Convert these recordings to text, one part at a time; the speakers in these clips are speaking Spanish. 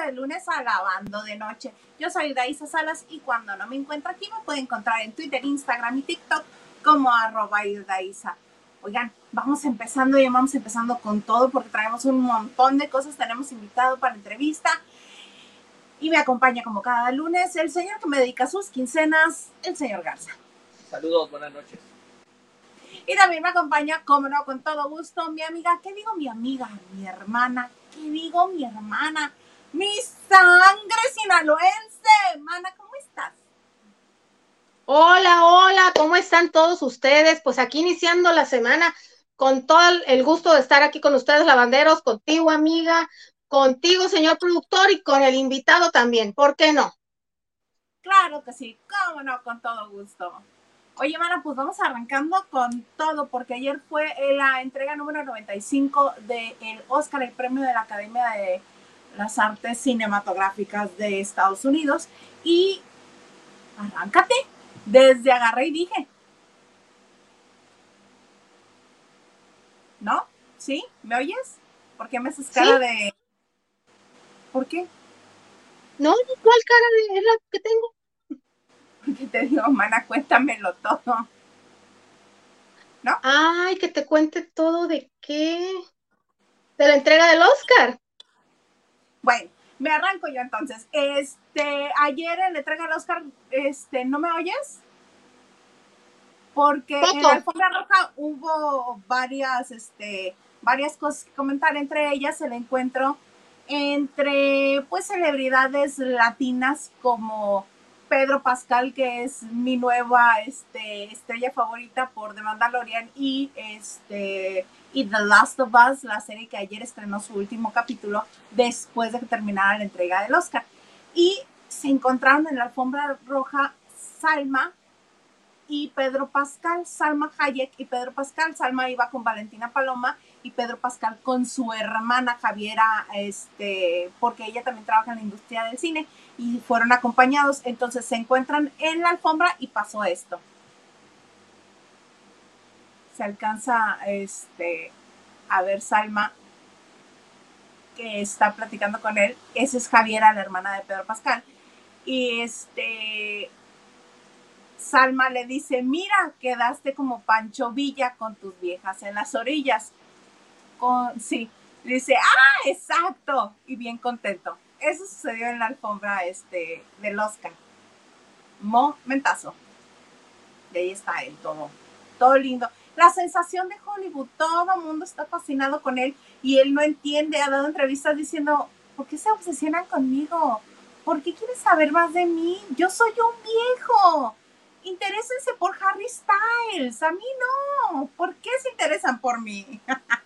Lunes, de lunes alabando de noche. Yo soy Daisa Salas y cuando no me encuentro aquí me puede encontrar en Twitter, Instagram y TikTok como arroba Daisa. Oigan, vamos empezando y vamos empezando con todo porque traemos un montón de cosas. Tenemos invitado para entrevista y me acompaña como cada lunes el señor que me dedica sus quincenas, el señor Garza. Saludos, buenas noches. Y también me acompaña, como no, con todo gusto, mi amiga, ¿qué digo mi amiga? Mi hermana, ¿qué digo mi hermana? Mi sangre sinaloense. Mana, ¿cómo estás? Hola, hola, ¿cómo están todos ustedes? Pues aquí iniciando la semana con todo el gusto de estar aquí con ustedes, lavanderos, contigo, amiga, contigo, señor productor, y con el invitado también. ¿Por qué no? Claro que sí, cómo no, con todo gusto. Oye, Mana, pues vamos arrancando con todo, porque ayer fue la entrega número 95 del Oscar, el premio de la Academia de las Artes Cinematográficas de Estados Unidos. Y arráncate, desde agarré y dije. ¿No? ¿Sí? ¿Me oyes? ¿Por qué me haces cara de... ¿Por qué? No, ¿cuál cara de es la que tengo? Porque te digo, mana, cuéntamelo todo. ¿No? Ay, que te cuente todo de qué. De la entrega del Oscar. Bueno, me arranco yo entonces. Este, ayer en la entrega del Oscar, este, ¿no me oyes? Porque en la alfombra roja hubo varias, este, varias cosas que comentar. Entre ellas el encuentro entre, pues, celebridades latinas como Pedro Pascal, que es mi nueva este, estrella favorita por The Mandalorian y, este, y The Last of Us, la serie que ayer estrenó su último capítulo después de que terminara la entrega del Oscar. Y se encontraron en la alfombra roja Salma y Pedro Pascal, Salma Hayek y Pedro Pascal. Salma iba con Valentina Paloma y Pedro Pascal con su hermana Javiera, este, porque ella también trabaja en la industria del cine y fueron acompañados. Entonces se encuentran en la alfombra y pasó esto. Se alcanza este, a ver Salma que está platicando con él. Esa es Javiera, la hermana de Pedro Pascal. Y este Salma le dice, mira, quedaste como Pancho Villa con tus viejas en las orillas. Sí, dice, ah, exacto, y bien contento. Eso sucedió en la alfombra este, del Oscar. Momentazo. Y ahí está él, todo, todo lindo. La sensación de Hollywood, todo el mundo está fascinado con él y él no entiende, ha dado entrevistas diciendo, ¿por qué se obsesionan conmigo? ¿Por qué quieres saber más de mí? Yo soy un viejo. Interésense por Harry Styles. A mí no. ¿Por qué se interesan por mí?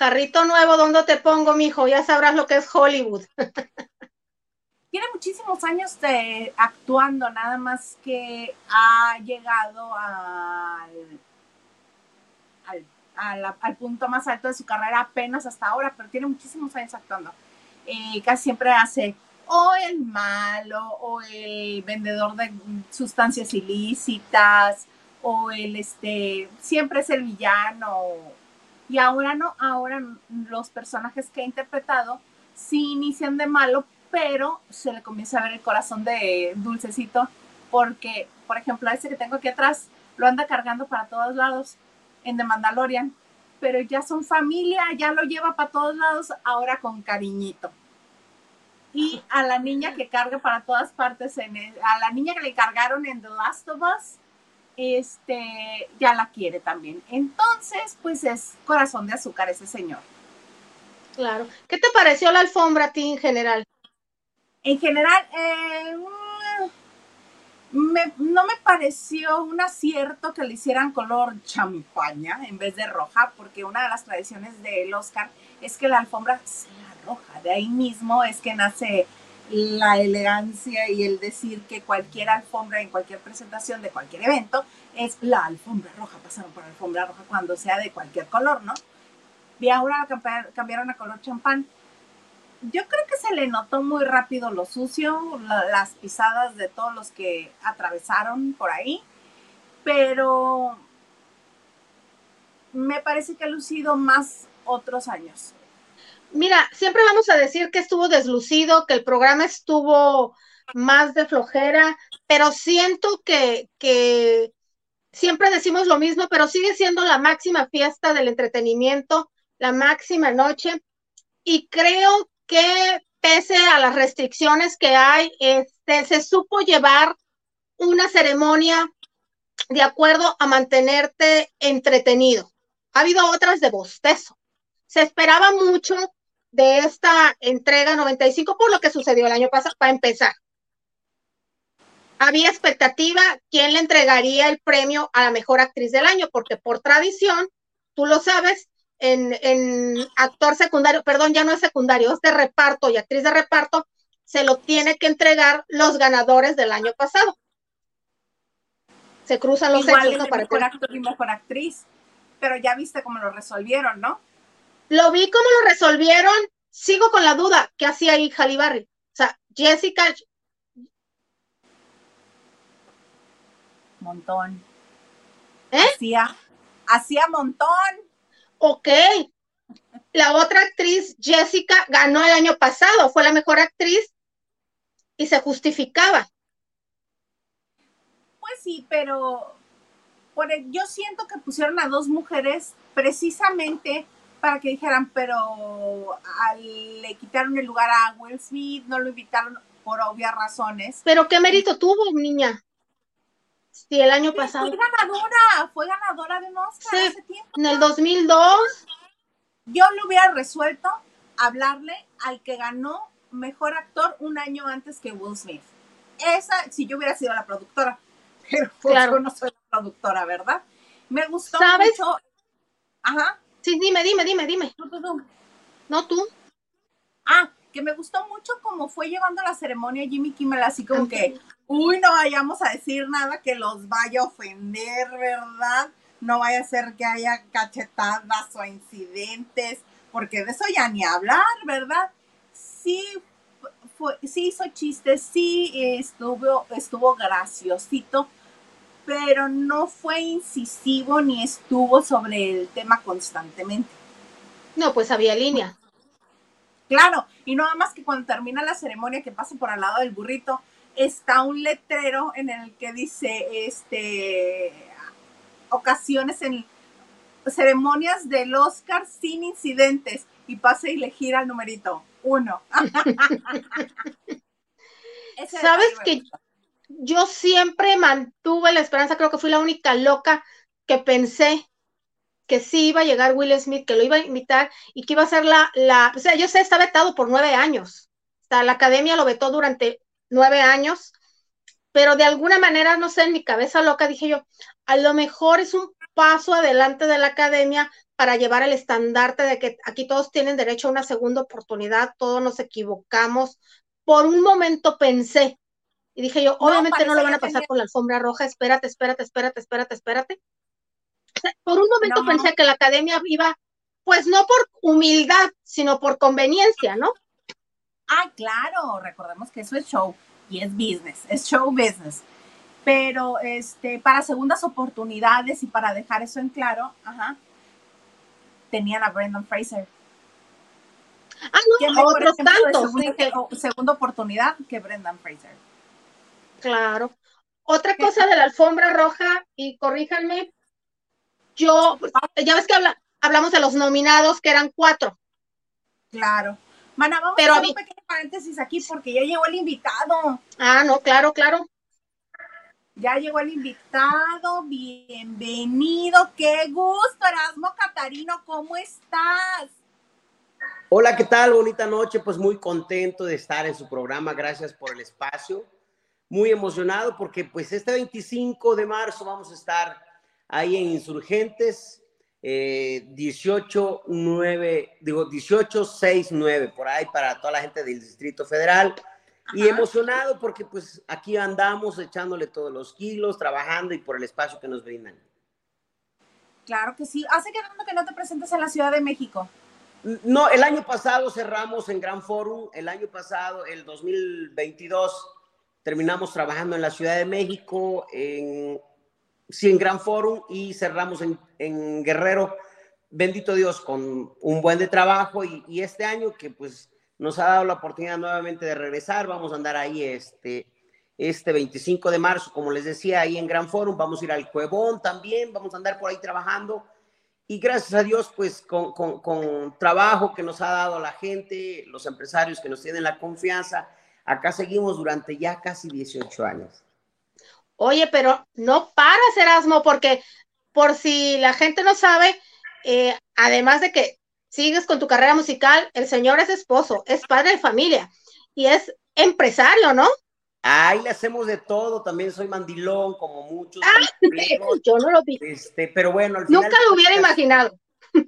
Jarrito nuevo, ¿dónde te pongo, mijo? Ya sabrás lo que es Hollywood. Tiene muchísimos años de actuando, nada más que ha llegado al, al, punto más alto de su carrera apenas hasta ahora, pero tiene muchísimos años actuando. Eh, casi siempre hace o el malo, o el vendedor de sustancias ilícitas, o el este, siempre es el villano y ahora no, ahora los personajes que ha interpretado sí inician de malo, pero se le comienza a ver el corazón de dulcecito, porque, por ejemplo, a ese que tengo aquí atrás, lo anda cargando para todos lados en The Mandalorian, pero ya son familia, ya lo lleva para todos lados, ahora con cariñito. Y a la niña que carga para todas partes, en a la niña que le cargaron en The Last of Us, este, ya la quiere también. Entonces, pues es corazón de azúcar ese señor. Claro. ¿Qué te pareció la alfombra a ti en general? En general, eh, no me pareció un acierto que le hicieran color champaña en vez de roja, porque una de las tradiciones del Oscar es que la alfombra sea roja. De ahí mismo es que nace la elegancia y el decir que cualquier alfombra en cualquier presentación de cualquier evento es la alfombra roja, pasaron por alfombra roja cuando sea de cualquier color, ¿no? Y ahora cambiaron a color champán. Yo creo que se le notó muy rápido lo sucio, las pisadas de todos los que atravesaron por ahí, pero me parece que ha lucido más otros años. Mira, siempre vamos a decir que estuvo deslucido, que el programa estuvo más de flojera, pero siento que, siempre decimos lo mismo, pero sigue siendo la máxima fiesta del entretenimiento, la máxima noche, y creo que pese a las restricciones que hay, este, se supo llevar una ceremonia de acuerdo a mantenerte entretenido. Ha habido otras de bostezo. Se esperaba mucho de esta entrega 95 por lo que sucedió el año pasado, para empezar. Había expectativa quién le entregaría el premio a la mejor actriz del año, porque por tradición, tú lo sabes, en, en actor secundario, perdón, ya no es secundario, es de reparto y actriz de reparto, se lo tiene que entregar los ganadores del año pasado se cruzan los Igual hechos. para mejor actor y mejor actriz, pero ya viste cómo lo resolvieron, ¿no? Lo vi cómo lo resolvieron, sigo con la duda, ¿qué hacía ahí Jalibarri? O sea, Jessica... Montón. ¿Eh? Hacía, hacía montón. Ok. La otra actriz, Jessica, ganó el año pasado, fue la mejor actriz y se justificaba sí, pero yo siento que pusieron a dos mujeres precisamente para que dijeran, pero le quitaron el lugar a Will Smith, no lo invitaron por obvias razones. Pero qué mérito tuvo, niña. Sí, el año pasado. Fue ganadora, fue ganadora de un Oscar hace tiempo. En el 2002. Yo lo hubiera resuelto hablarle al que ganó mejor actor un año antes que Will Smith. Esa, si yo hubiera sido la productora, pero pues claro. yo no soy la productora, ¿verdad? Me gustó ¿Sabes? mucho. Ajá. Sí, dime, dime, dime, dime. No, tú, No, tú. Ah, que me gustó mucho como fue llevando la ceremonia Jimmy Kimmel, así como que, uy, no vayamos a decir nada que los vaya a ofender, ¿verdad? No vaya a ser que haya cachetadas o incidentes, porque de eso ya ni hablar, ¿verdad? Sí, fue, sí hizo chistes, sí estuvo, estuvo graciosito, pero no fue incisivo ni estuvo sobre el tema constantemente. No, pues había línea. Claro, y no más que cuando termina la ceremonia que pasa por al lado del burrito, está un letrero en el que dice, este, ocasiones en ceremonias del Oscar sin incidentes y pase y le gira el numerito uno. Sabes que yo siempre mantuve la esperanza, creo que fui la única loca que pensé que sí iba a llegar Will Smith, que lo iba a invitar y que iba a ser la, la, o sea, yo sé, está vetado por nueve años. O sea, la academia lo vetó durante nueve años, pero de alguna manera, no sé, en mi cabeza loca dije yo, a lo mejor es un paso adelante de la academia para llevar el estandarte de que aquí todos tienen derecho a una segunda oportunidad, todos nos equivocamos. Por un momento pensé, y dije yo, obviamente no lo van a pasar con la alfombra roja, espérate, espérate, espérate, espérate, espérate. por un momento pensé que la academia iba, pues no por humildad, sino por conveniencia, ¿no? Ah, claro, recordemos que eso es show y es business, es show business. Pero este, para segundas oportunidades y para dejar eso en claro, ajá, tenían a Brendan Fraser. Ah, no, otros tantos. Segunda, oportunidad que Brendan Fraser. Claro. Otra cosa de la alfombra roja, y corríjanme, yo, ya ves que hablamos de los nominados, que eran cuatro. Claro. Mana, vamos a hacer un pequeño paréntesis aquí porque ya llegó el invitado. Ah, no, claro, claro. Ya llegó el invitado, bienvenido, qué gusto, Erasmo Catarino, ¿cómo estás? Hola, ¿qué tal? Bonita noche, pues muy contento de estar en su programa, gracias por el espacio. Muy emocionado porque pues este 25 de marzo vamos a estar ahí en Insurgentes, eh, 18, 9, digo 18, 6, 9, por ahí para toda la gente del Distrito Federal y emocionado porque pues aquí andamos echándole todos los kilos, trabajando y por el espacio que nos brindan. Claro que sí. ¿Hace que que no te presentes en la Ciudad de México? No, el año pasado cerramos en Gran Forum, el año pasado, el 2022, terminamos trabajando en la Ciudad de México, en, sí, en Gran Forum y cerramos en, en Guerrero, bendito Dios, con un buen de trabajo y, y, este año que pues nos ha dado la oportunidad nuevamente de regresar, vamos a andar ahí este, este 25 de marzo, como les decía, ahí en Gran Forum, vamos a ir al Cuevón también, vamos a andar por ahí trabajando y gracias a Dios, pues con, con, con trabajo que nos ha dado la gente, los empresarios que nos tienen la confianza, acá seguimos durante ya casi 18 años. Oye, pero no paras, Erasmo, porque por si la gente no sabe, eh, además de que sigues con tu carrera musical, el señor es esposo, es padre de familia y es empresario, ¿no? Ahí le hacemos de todo, también soy mandilón, como muchos. Ah, yo no lo vi. Este, pero bueno, al nunca lo hubiera imaginado.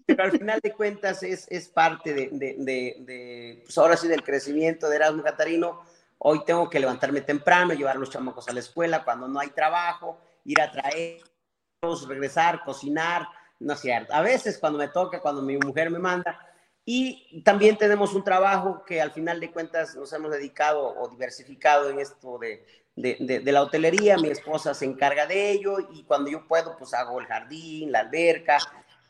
Pero al final de cuentas es, es parte de, de, de, de, pues ahora sí, del crecimiento de Erasmo Catarino. Hoy tengo que levantarme temprano, llevar a los chamacos a la escuela cuando no hay trabajo, ir a traerlos, regresar, cocinar, no es cierto. A veces cuando me toca, cuando mi mujer me manda, y también tenemos un trabajo que al final de cuentas nos hemos dedicado o diversificado en esto de, de, de, la hotelería. Mi esposa se encarga de ello y cuando yo puedo, pues hago el jardín, la alberca.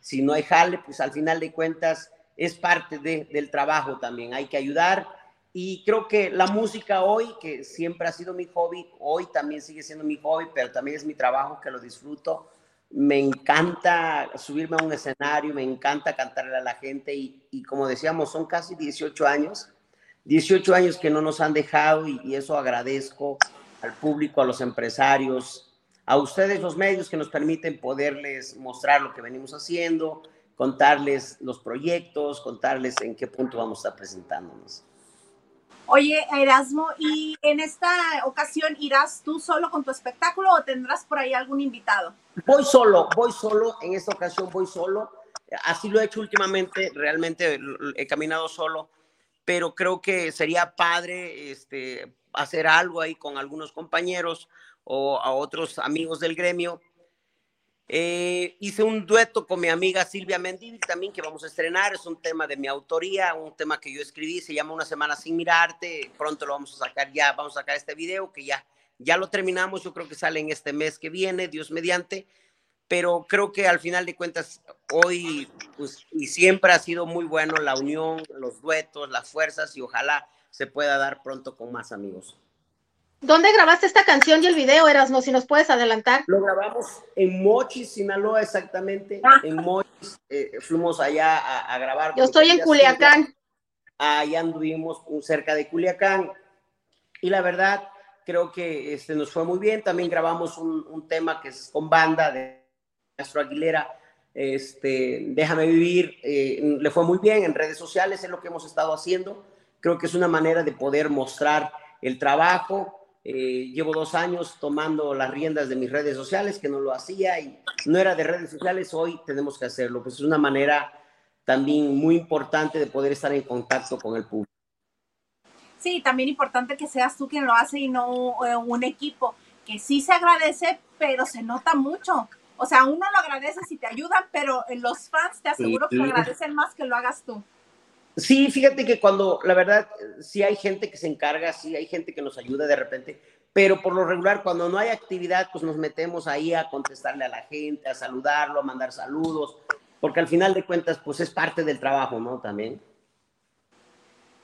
Si no hay jale, pues al final de cuentas es parte de, del trabajo también. Hay que ayudar. Y creo que la música hoy, que siempre ha sido mi hobby, hoy también sigue siendo mi hobby, pero también es mi trabajo que lo disfruto me encanta subirme a un escenario, me encanta cantarle a la gente y, y, como decíamos, son casi 18 años, 18 años que no nos han dejado y, y, eso agradezco al público, a los empresarios, a ustedes los medios que nos permiten poderles mostrar lo que venimos haciendo, contarles los proyectos, contarles en qué punto vamos a estar presentándonos. Oye, Erasmo, ¿y en esta ocasión irás tú solo con tu espectáculo o tendrás por ahí algún invitado? Voy solo, voy solo, en esta ocasión voy solo. Así lo he hecho últimamente, realmente he caminado solo, pero creo que sería padre este, hacer algo ahí con algunos compañeros o a otros amigos del gremio. Eh, hice un dueto con mi amiga Silvia Mendívil también que vamos a estrenar, es un tema de mi autoría, un tema que yo escribí, se llama Una semana sin mirarte, pronto lo vamos a sacar ya, vamos a sacar este video que ya, ya lo terminamos, yo creo que sale en este mes que viene, Dios mediante, pero creo que al final de cuentas hoy pues, y siempre ha sido muy bueno la unión, los duetos, las fuerzas y ojalá se pueda dar pronto con más amigos. ¿Dónde grabaste esta canción y el video, Erasmo? Si nos puedes adelantar. Lo grabamos en Mochis, Sinaloa, exactamente. Ah. En Mochis, eh, fuimos allá a, a grabar. Yo estoy en Culiacán. Allá anduvimos cerca de Culiacán. Y la verdad, creo que este, nos fue muy bien. También grabamos un, un tema que es con banda de Castro Aguilera. Este, Déjame vivir. Eh, le fue muy bien en redes sociales, es lo que hemos estado haciendo. Creo que es una manera de poder mostrar el trabajo, eh, llevo dos años tomando las riendas de mis redes sociales, que no lo hacía y no era de redes sociales, hoy tenemos que hacerlo. Pues es una manera también muy importante de poder estar en contacto con el público. Sí, también importante que seas tú quien lo hace y no eh, un equipo, que sí se agradece, pero se nota mucho. O sea, uno lo agradece si te ayudan, pero los fans te aseguro sí, sí. que agradecen más que lo hagas tú. Sí, fíjate que cuando, la verdad, sí hay gente que se encarga, sí hay gente que nos ayuda de repente, pero por lo regular, cuando no hay actividad, pues nos metemos ahí a contestarle a la gente, a saludarlo, a mandar saludos, porque al final de cuentas, pues es parte del trabajo, ¿no? También.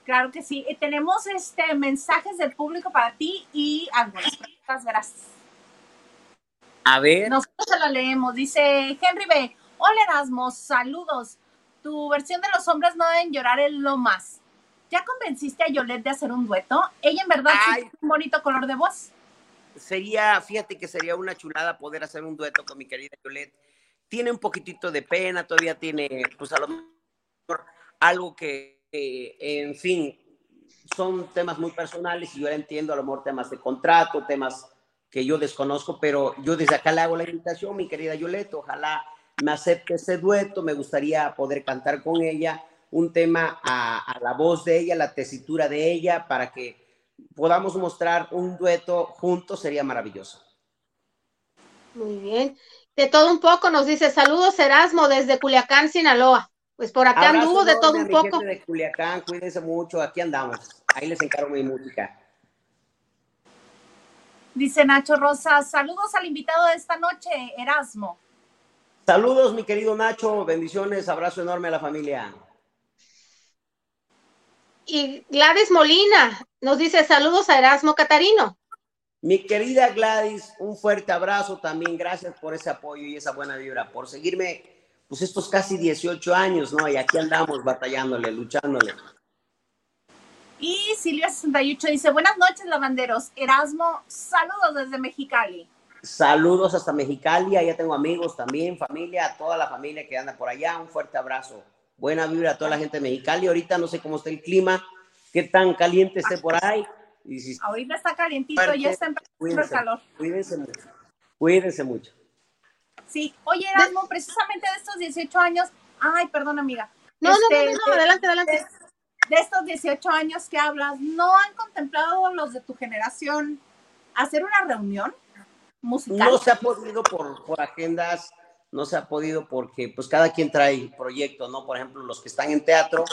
Claro que sí. Y tenemos este mensajes del público para ti y algunas preguntas, gracias. A ver. Nosotros se lo leemos. Dice Henry B. Hola Erasmus, saludos tu versión de los hombres no deben llorar es lo más. ¿Ya convenciste a Yolette de hacer un dueto? ¿Ella en verdad tiene un bonito color de voz? Sería, fíjate que sería una chulada poder hacer un dueto con mi querida Yolette. Tiene un poquitito de pena, todavía tiene, pues a lo mejor algo que, eh, en fin, son temas muy personales y yo entiendo a lo mejor temas de contrato, temas que yo desconozco, pero yo desde acá le hago la invitación, mi querida Yolette, ojalá me acepte ese dueto, me gustaría poder cantar con ella un tema a, a, la voz de ella, la tesitura de ella, para que podamos mostrar un dueto juntos, sería maravilloso. Muy bien. De todo un poco nos dice, saludos Erasmo desde Culiacán, Sinaloa. Pues por acá Abrazo anduvo de todo un poco. de Culiacán, cuídense mucho, aquí andamos. Ahí les encargo mi música. Dice Nacho Rosa, saludos al invitado de esta noche, Erasmo. Saludos, mi querido Nacho. Bendiciones, abrazo enorme a la familia. Y Gladys Molina nos dice saludos a Erasmo Catarino. Mi querida Gladys, un fuerte abrazo también. Gracias por ese apoyo y esa buena vibra, por seguirme pues estos casi 18 años, ¿no? Y aquí andamos batallándole, luchándole. Y Silvia68 dice, buenas noches, lavanderos. Erasmo, saludos desde Mexicali. Saludos hasta Mexicali, allá tengo amigos también, familia, toda la familia que anda por allá. Un fuerte abrazo. Buena vibra a toda la gente de Mexicali. Ahorita no sé cómo está el clima, qué tan caliente esté por ahí. Ahorita está calientito, ya está empezando el calor. Cuídense mucho. Cuídense mucho. Sí, oye, Erasmo, precisamente de estos 18 años, ay, perdón, amiga. No, no, no, no, este, adelante, adelante de estos 18 años que hablas, ¿no han contemplado los de tu generación hacer una reunión musical? No se ha podido por, por agendas, no se ha podido porque pues cada quien trae proyectos, ¿no? Por ejemplo, los que están en teatro,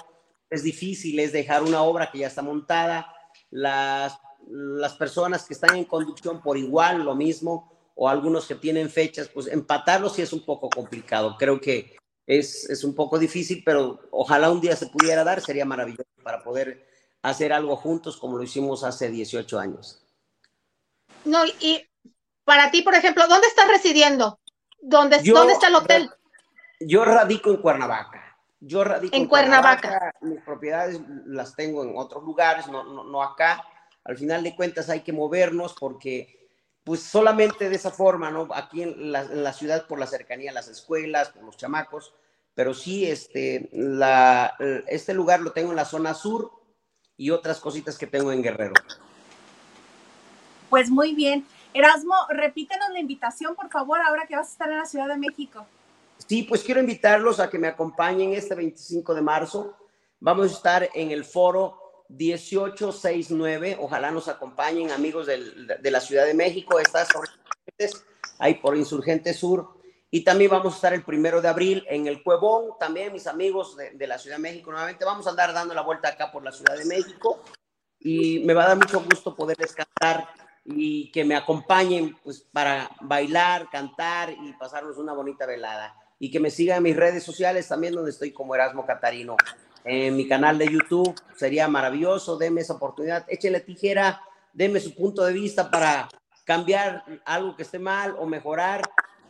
es difícil, es dejar una obra que ya está montada, las, las personas que están en conducción por igual, lo mismo, o algunos que tienen fechas, pues empatarlos sí es un poco complicado. Creo que es, es, un poco difícil, pero ojalá un día se pudiera dar, sería maravilloso para poder hacer algo juntos como lo hicimos hace 18 años. No, y para ti, por ejemplo, ¿dónde estás residiendo? ¿Dónde, ¿dónde está el hotel? Yo radico en Cuernavaca. Yo radico en, Cuernavaca. Mis propiedades las tengo en otros lugares, no, no, no acá. Al final de cuentas hay que movernos porque pues solamente de esa forma, ¿no? Aquí en la, ciudad por la cercanía a las escuelas, por los chamacos, pero sí, este, la, este lugar lo tengo en la zona sur y otras cositas que tengo en Guerrero. Pues muy bien. Erasmo, repítenos la invitación, por favor, ahora que vas a estar en la Ciudad de México. Sí, pues quiero invitarlos a que me acompañen este 25 de marzo. Vamos a estar en el foro 1869. Ojalá nos acompañen amigos de la Ciudad de México. Está ahí por Insurgente Sur. Y también vamos a estar el primero de abril en el Cuevón. También mis amigos de, la Ciudad de México. Nuevamente vamos a andar dando la vuelta acá por la Ciudad de México. Y me va a dar mucho gusto poderles cantar y que me acompañen pues, para bailar, cantar y pasarnos una bonita velada. Y que me sigan en mis redes sociales también, donde estoy como Erasmo Catarino en mi canal de YouTube. Sería maravilloso, denme esa oportunidad, échenle tijera, denme su punto de vista para cambiar algo que esté mal o mejorar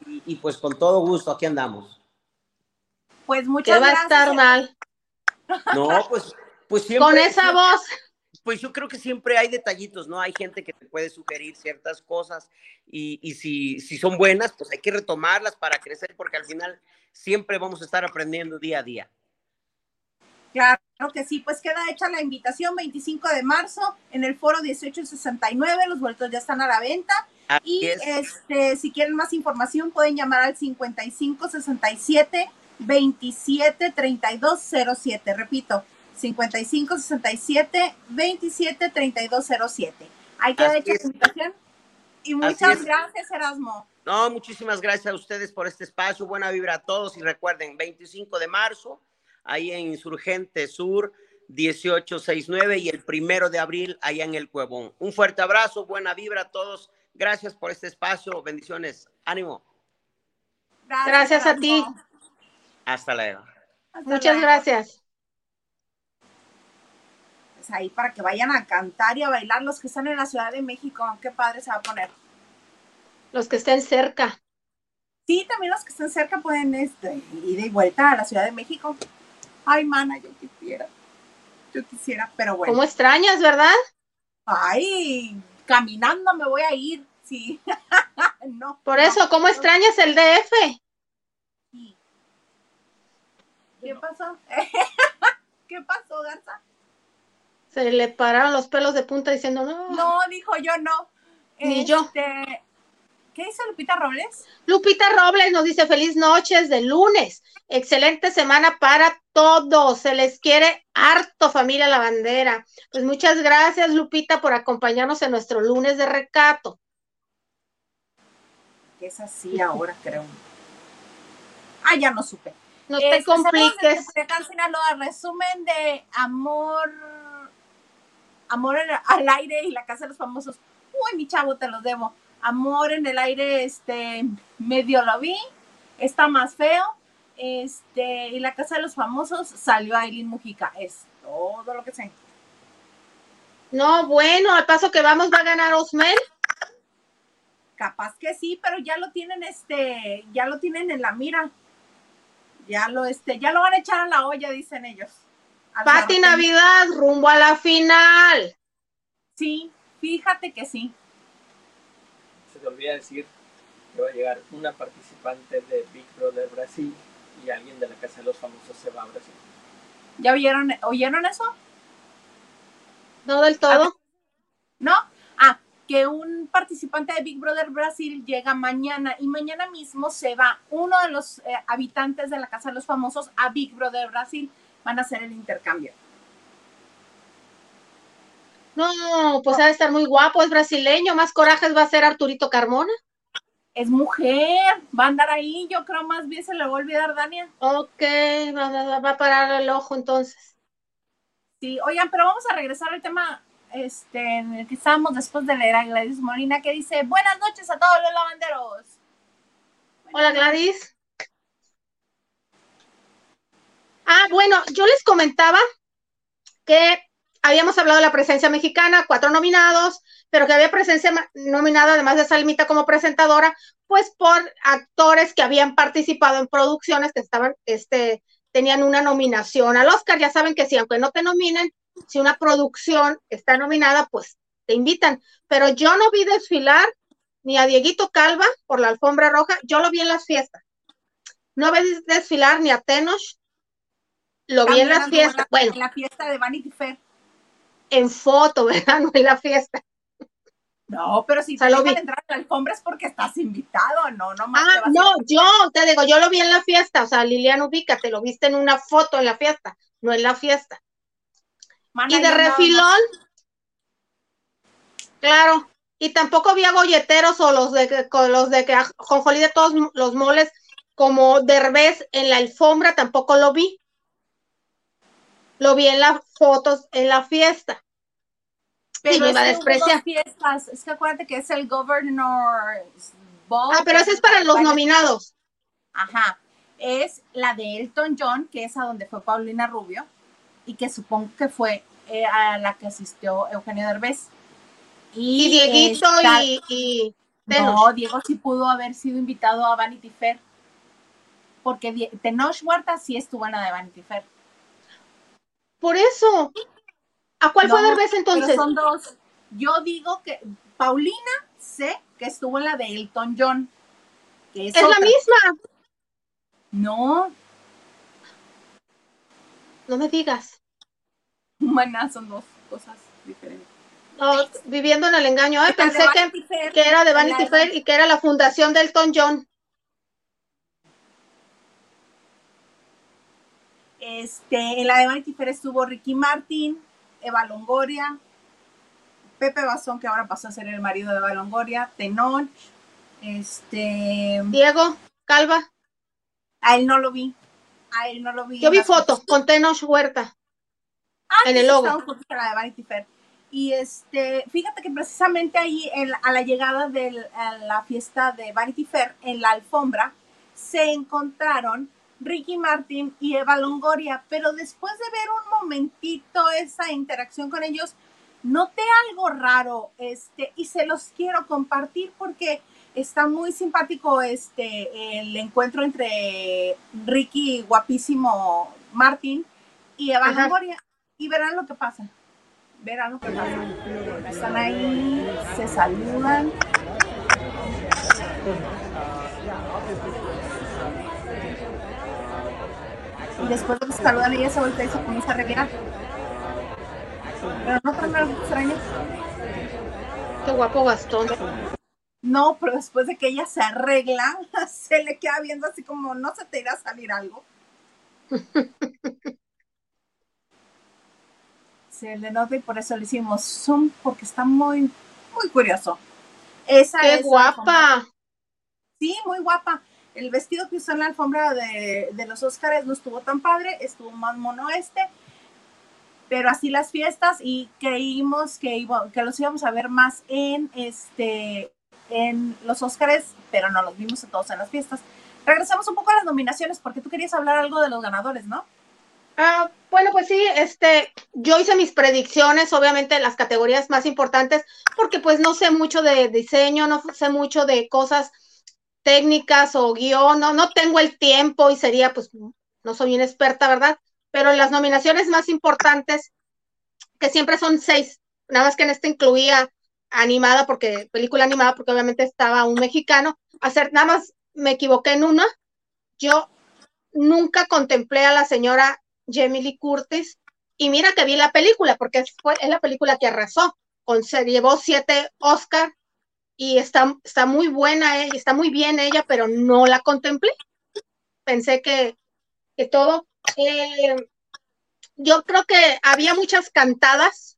y, pues con todo gusto aquí andamos. Pues muchas va a estar mal? No, pues, pues siempre. Con esa voz pues yo creo que siempre hay detallitos, ¿no? Hay gente que te puede sugerir ciertas cosas y, y si, si, son buenas, pues hay que retomarlas para crecer porque al final siempre vamos a estar aprendiendo día a día. Claro que sí, pues queda hecha la invitación 25 de marzo en el foro 1869, los boletos ya están a la venta. Y este, si quieren más información pueden llamar al 5567 27 3207, repito, 55 67 27 3207. Ahí queda hecha la invitación. Y muchas gracias, Erasmo. No, muchísimas gracias a ustedes por este espacio. Buena vibra a todos. Y recuerden, 25 de marzo, ahí en Insurgente Sur, 1869, y el primero de abril, allá en El Cuevón. Un fuerte abrazo, buena vibra a todos. Gracias por este espacio. Bendiciones. Ánimo. Gracias, a ti. Hasta luego. Hasta Muchas gracias. Pues ahí para que vayan a cantar y a bailar los que están en la Ciudad de México. Qué padre se va a poner. Los que estén cerca. Sí, también los que estén cerca pueden este, ir de vuelta a la Ciudad de México. Ay, mana, yo quisiera. Yo quisiera, pero bueno. ¿Cómo extrañas, verdad? Ay, caminando me voy a ir, sí. no. Por eso, ¿cómo extrañas el DF? ¿Qué pasó? ¿Qué pasó, Garza? Se le pararon los pelos de punta diciendo no. No, dijo yo no. Ni yo. Este, ¿Qué dice Lupita Robles? Lupita Robles nos dice feliz noches de lunes. Excelente semana para todos. Se les quiere harto familia la bandera. Pues muchas gracias Lupita por acompañarnos en nuestro lunes de recato. es así ahora, creo. Ah, ya no supe. No te este, compliques. resumen de amor, amor al aire y la casa de los famosos. Uy, mi chavo, te los debo. Amor en el aire, este, medio lo vi. está más feo. Este, y la casa de los famosos salió Aileen Mujica. Es todo lo que sé. No, bueno, al paso que vamos va a ganar Osmel. Capaz que sí, pero ya lo tienen, este, ya lo tienen en la mira. Ya lo, este, ya lo van a echar a la olla, dicen ellos. Pati Navidad, rumbo a la final. Sí, fíjate que sí. Se te olvida decir que va a llegar una participante de Big Brother Brasil y alguien de la Casa de los Famosos se va a Brasil. ¿Ya oyeron, oyeron eso? No del todo. ¿No? Ah, que un participante de Big Brother Brasil llega mañana y mañana mismo se va uno de los eh, habitantes de la Casa de los Famosos a Big Brother Brasil. Van a hacer el intercambio. No, pues ha de estar muy guapo, es brasileño, más corajes va a ser Arturito Carmona. Es mujer, va a andar ahí, yo creo más bien se le va a olvidar Dania. Ok, va, va a parar el ojo entonces. Sí, oigan, pero vamos a regresar al tema este, en el que estábamos después de leer a Gladys Molina, que dice, buenas noches a todos los lavanderos. Hola Gladys. Ah, bueno, yo les comentaba que habíamos hablado de la presencia mexicana, cuatro nominados, pero que había presencia nominada, además de Salmita como presentadora, pues por actores que habían participado en producciones que estaban, este, tenían una nominación al Oscar. Ya saben que si aunque no te nominen, si una producción está nominada, pues te invitan. Pero yo no vi desfilar ni a Dieguito Calva por la alfombra roja, yo lo vi en las fiestas. No vi desfilar ni a Tenoch, lo vi en las fiestas. bueno, en la fiesta de Vanity Fair. En foto, ¿verdad? No en la fiesta. No, pero si te dejan entrar a la alfombra es porque estás invitado, no, no más. Ah, no, yo te digo, yo lo vi en la fiesta, o sea, Liliana te lo viste en una foto en la fiesta, no en la fiesta. y de refilón, claro, y tampoco había golleteros o los de con los de que Jonjolí de todos los moles como Derbez en la alfombra, tampoco lo vi. Lo vi en las fotos en la fiesta. Pero me Fiestas. Es que acuérdate que es el Governor's Ball. Ah, pero ese es para los nominados. Ajá. Es la de Elton John, que es a donde fue Paulina Rubio, y que supongo que fue eh, a la que asistió Eugenio Derbez. Y, Dieguito y, No, Diego sí pudo haber sido invitado a Vanity Fair. Porque Tenoch Huerta sí estuvo en la de Vanity Fair. Por eso. ¿A cuál fue Derbez entonces? son dos. Yo digo que Paulina sé que estuvo en la de Elton John. es, la misma. No. No me digas. Bueno, son dos cosas diferentes. viviendo en el engaño. pensé que, que, era de Vanity Fair y que era la fundación de Elton John. Este, en la de Vanity Fair estuvo Ricky Martin, Eva Longoria, Pepe Bazón, que ahora pasó a ser el marido de Eva Longoria, Tenoch, este... Diego, Calva. A él no lo vi. A él no lo vi. Yo vi fotos con Tenoch Huerta. Ah, en el logo. La de Vanity Fair. Y este, fíjate que precisamente ahí a la llegada de la fiesta de Vanity Fair, en la alfombra, se encontraron Ricky Martin y Eva Longoria, pero después de ver un momentito esa interacción con ellos, noté algo raro, este, y se los quiero compartir porque está muy simpático este el encuentro entre Ricky guapísimo Martin y Eva Longoria y verán lo que pasa. Verán lo que pasa. Están ahí, se saludan. Y después de que saludan ella se voltea y se comienza a arreglar. Pero no tan extraño. Qué guapo Gastón. No, pero después de que ella se arregla, se le queda viendo así como no se te irá a salir algo. se le nota y por eso le hicimos zoom porque está muy, muy curioso. Esa ¡Qué guapa! Sí, muy guapa. El vestido que usó en la alfombra de, los Óscares no estuvo tan padre, estuvo más mono este, pero así las fiestas y creímos que, que los íbamos a ver más en, este, en los Óscares, pero no los vimos a todos en las fiestas. regresamos un poco a las nominaciones, porque tú querías hablar algo de los ganadores, ¿no? Ah, bueno, pues sí, este, yo hice mis predicciones, obviamente, en las categorías más importantes, porque pues no sé mucho de diseño, no sé mucho de cosas técnicas o guion, no, no tengo el tiempo y sería, pues, no soy una experta, ¿verdad? Pero las nominaciones más importantes, que siempre son seis, nada más que en este incluía animada, porque película animada, porque obviamente estaba un mexicano, hacer, nada más me equivoqué en una, yo nunca contemplé a la señora Jamie Curtis y mira que vi la película, porque fue, es la película que arrasó, con, se llevó siete Oscar y está, está muy buena ella, está muy bien ella, pero no la contemplé. Pensé que, que todo. Eh, yo creo que había muchas cantadas,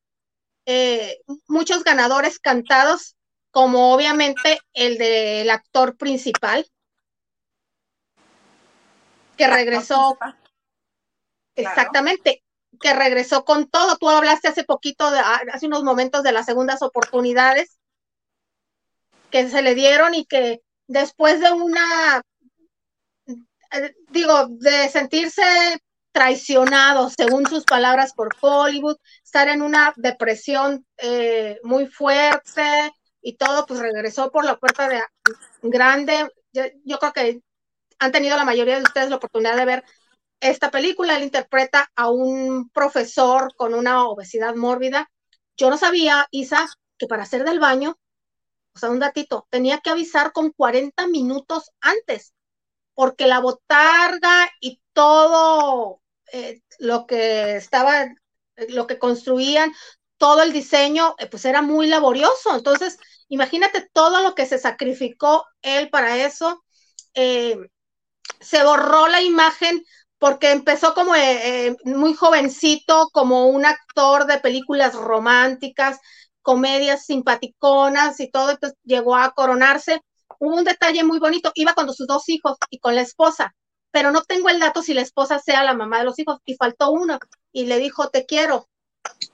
eh, muchos ganadores cantados, como obviamente el del actor principal, que regresó. Exactamente, que regresó con todo. Tú hablaste hace poquito, de, hace unos momentos de las segundas oportunidades que se le dieron y que después de una, eh, digo, de sentirse traicionado, según sus palabras, por Hollywood, estar en una depresión eh, muy fuerte y todo, pues regresó por la puerta de grande. yo, creo que han tenido la mayoría de ustedes la oportunidad de ver esta película. Él interpreta a un profesor con una obesidad mórbida. Yo no sabía, Isa, que para hacer del baño o sea, un datito, tenía que avisar con 40 minutos antes, porque la botarga y todo eh, lo que estaba, lo que construían, todo el diseño, eh, pues era muy laborioso. Entonces, imagínate todo lo que se sacrificó él para eso. Eh, se borró la imagen porque empezó como muy jovencito, como un actor de películas románticas, comedias simpaticonas y todo, entonces llegó a coronarse. Hubo un detalle muy bonito, iba con sus dos hijos y con la esposa, pero no tengo el dato si la esposa sea la mamá de los hijos y faltó uno y le dijo, te quiero.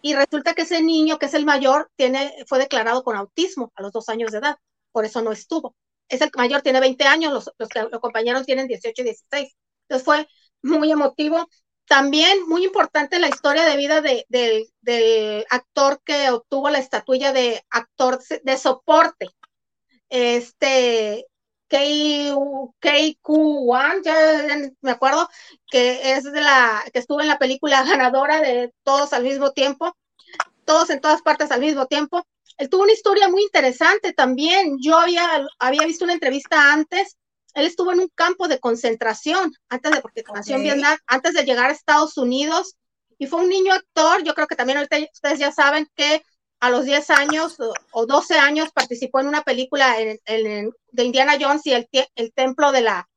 Y resulta que ese niño, que es el mayor, tiene, fue declarado con autismo a los dos años de edad, por eso no estuvo. Es el mayor, tiene 20 años, los, los, los compañeros tienen 18 y 16. Entonces fue muy emotivo también muy importante la historia de vida del actor que obtuvo la estatuilla de actor de soporte. Este, KQ1, ya me acuerdo, que es de la, que estuvo en la película ganadora de Todos al mismo tiempo, todos en todas partes al mismo tiempo. Él tuvo una historia muy interesante también. Yo había, había visto una entrevista antes él estuvo en un campo de concentración antes de, porque nació en Vietnam, antes de llegar a Estados Unidos, y fue un niño actor, yo creo que también ustedes ya saben que a los 10 años o 12 años participó en una película de Indiana Jones y el, el templo de la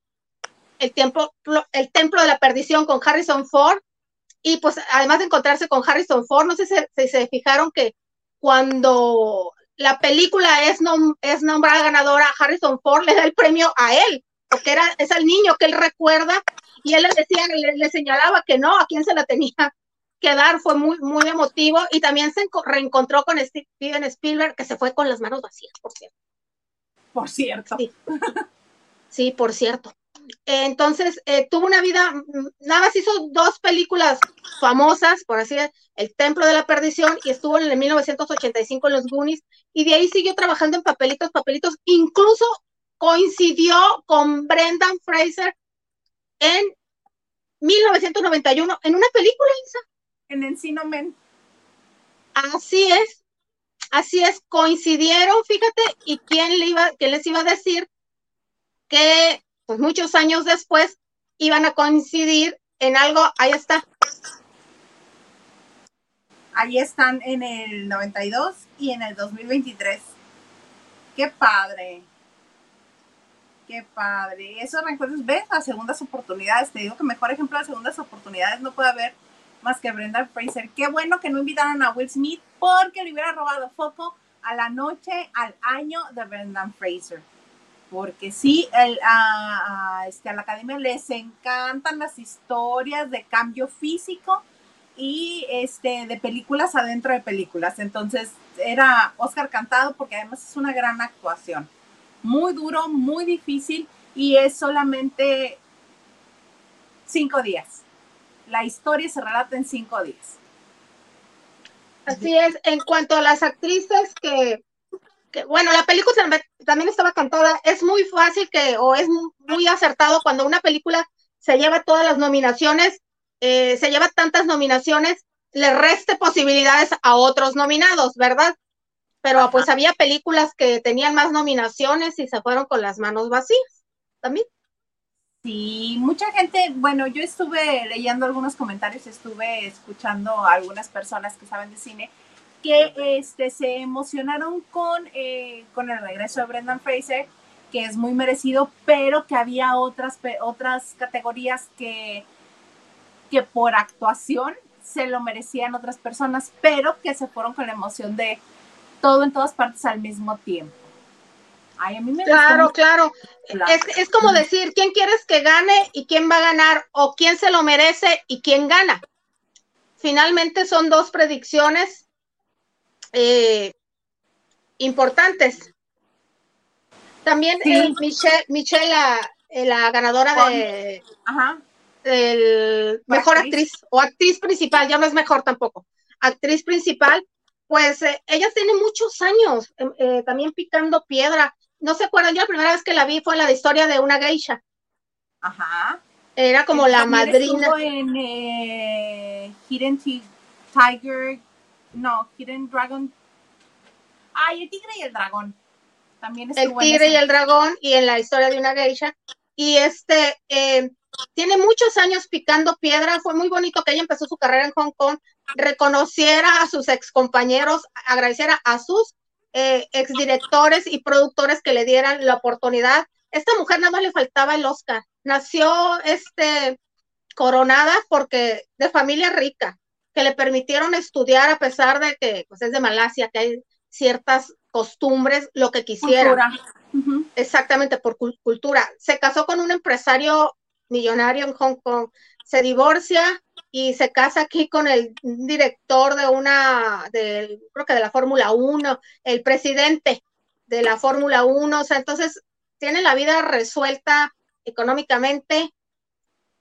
el templo, el templo de la perdición con Harrison Ford. Y pues además de encontrarse con Harrison Ford, no sé si, se fijaron que cuando la película es, es nombrada ganadora, Harrison Ford le da el premio a él porque era, es el niño que él recuerda y él le decía, le, señalaba que no, a quién se la tenía que dar, fue muy, muy emotivo y también se reencontró con Steven Spielberg, que se fue con las manos vacías, por cierto. Por cierto. Sí, por cierto. Entonces, eh, tuvo una vida, mm, nada más hizo dos películas famosas, por así decirlo, El Templo de la Perdición y estuvo en el 1985 en Los Goonies y de ahí siguió trabajando en papelitos, papelitos, incluso coincidió con Brendan Fraser en 1991 en una película, Isa. En Encino Men. Así es, así es, coincidieron, fíjate, y quién, le iba, quién les iba a decir que pues muchos años después iban a coincidir en algo, ahí está. Ahí están en el 92 y en el 2023. Qué padre. Qué padre. Esos reencuentros, ves las segundas oportunidades. Te digo que mejor ejemplo de segundas oportunidades no puede haber más que Brenda Fraser. Qué bueno que no invitaron a Will Smith porque le hubiera robado foco a la noche, al año de Brendan Fraser. Porque sí, el, a, este, a la academia les encantan las historias de cambio físico y este, de películas adentro de películas. Entonces era Oscar cantado porque además es una gran actuación muy duro, muy difícil. y es solamente cinco días. La historia se relata en cinco días. Así es, en cuanto a las actrices que, bueno, la película también estaba cantada, es muy fácil que, o es muy acertado cuando una película se lleva todas las nominaciones, eh, se lleva tantas nominaciones, le reste posibilidades a otros nominados, ¿verdad? Pero pues había películas que tenían más nominaciones y se fueron con las manos vacías también. Sí, mucha gente, bueno, yo estuve leyendo algunos comentarios, estuve escuchando a algunas personas que saben de cine que este, se emocionaron con, eh, con el regreso de Brendan Fraser, que es muy merecido, pero que había otras, otras categorías que, que por actuación se lo merecían otras personas, pero que se fueron con la emoción de todo en todas partes al mismo tiempo claro, claro. Es, como decir, ¿quién quieres que gane y quién va a ganar? O quién se lo merece y quién gana. Finalmente son dos predicciones eh, importantes. También eh, Michelle, Michelle eh, la, ganadora de mejor actriz o actriz principal, ya no es mejor tampoco. Actriz principal, pues ella tiene muchos años también picando piedra no se acuerdan, yo la primera vez que la vi fue la de historia de una geisha. Ajá. Era como la madrina. en Hidden Tiger, no, Hidden Dragon. Ay, el tigre y el dragón. También El tigre y el dragón y en la historia de una geisha. Y este, eh, tiene muchos años picando piedra. Fue muy bonito que ella empezó su carrera en Hong Kong, reconociera a sus ex compañeros, agradeciera a sus eh, exdirectores y productores que le dieran la oportunidad. Esta mujer nada más le faltaba el Oscar. Nació este coronada porque de familia rica, que le permitieron estudiar a pesar de que pues, es de Malasia, que hay ciertas costumbres, lo que quisiera. Exactamente, por cultura. Se casó con un empresario millonario en Hong Kong, se divorcia y se casa aquí con el director de una, de, creo que de la Fórmula 1, el presidente de la Fórmula 1, o sea, entonces tiene la vida resuelta económicamente,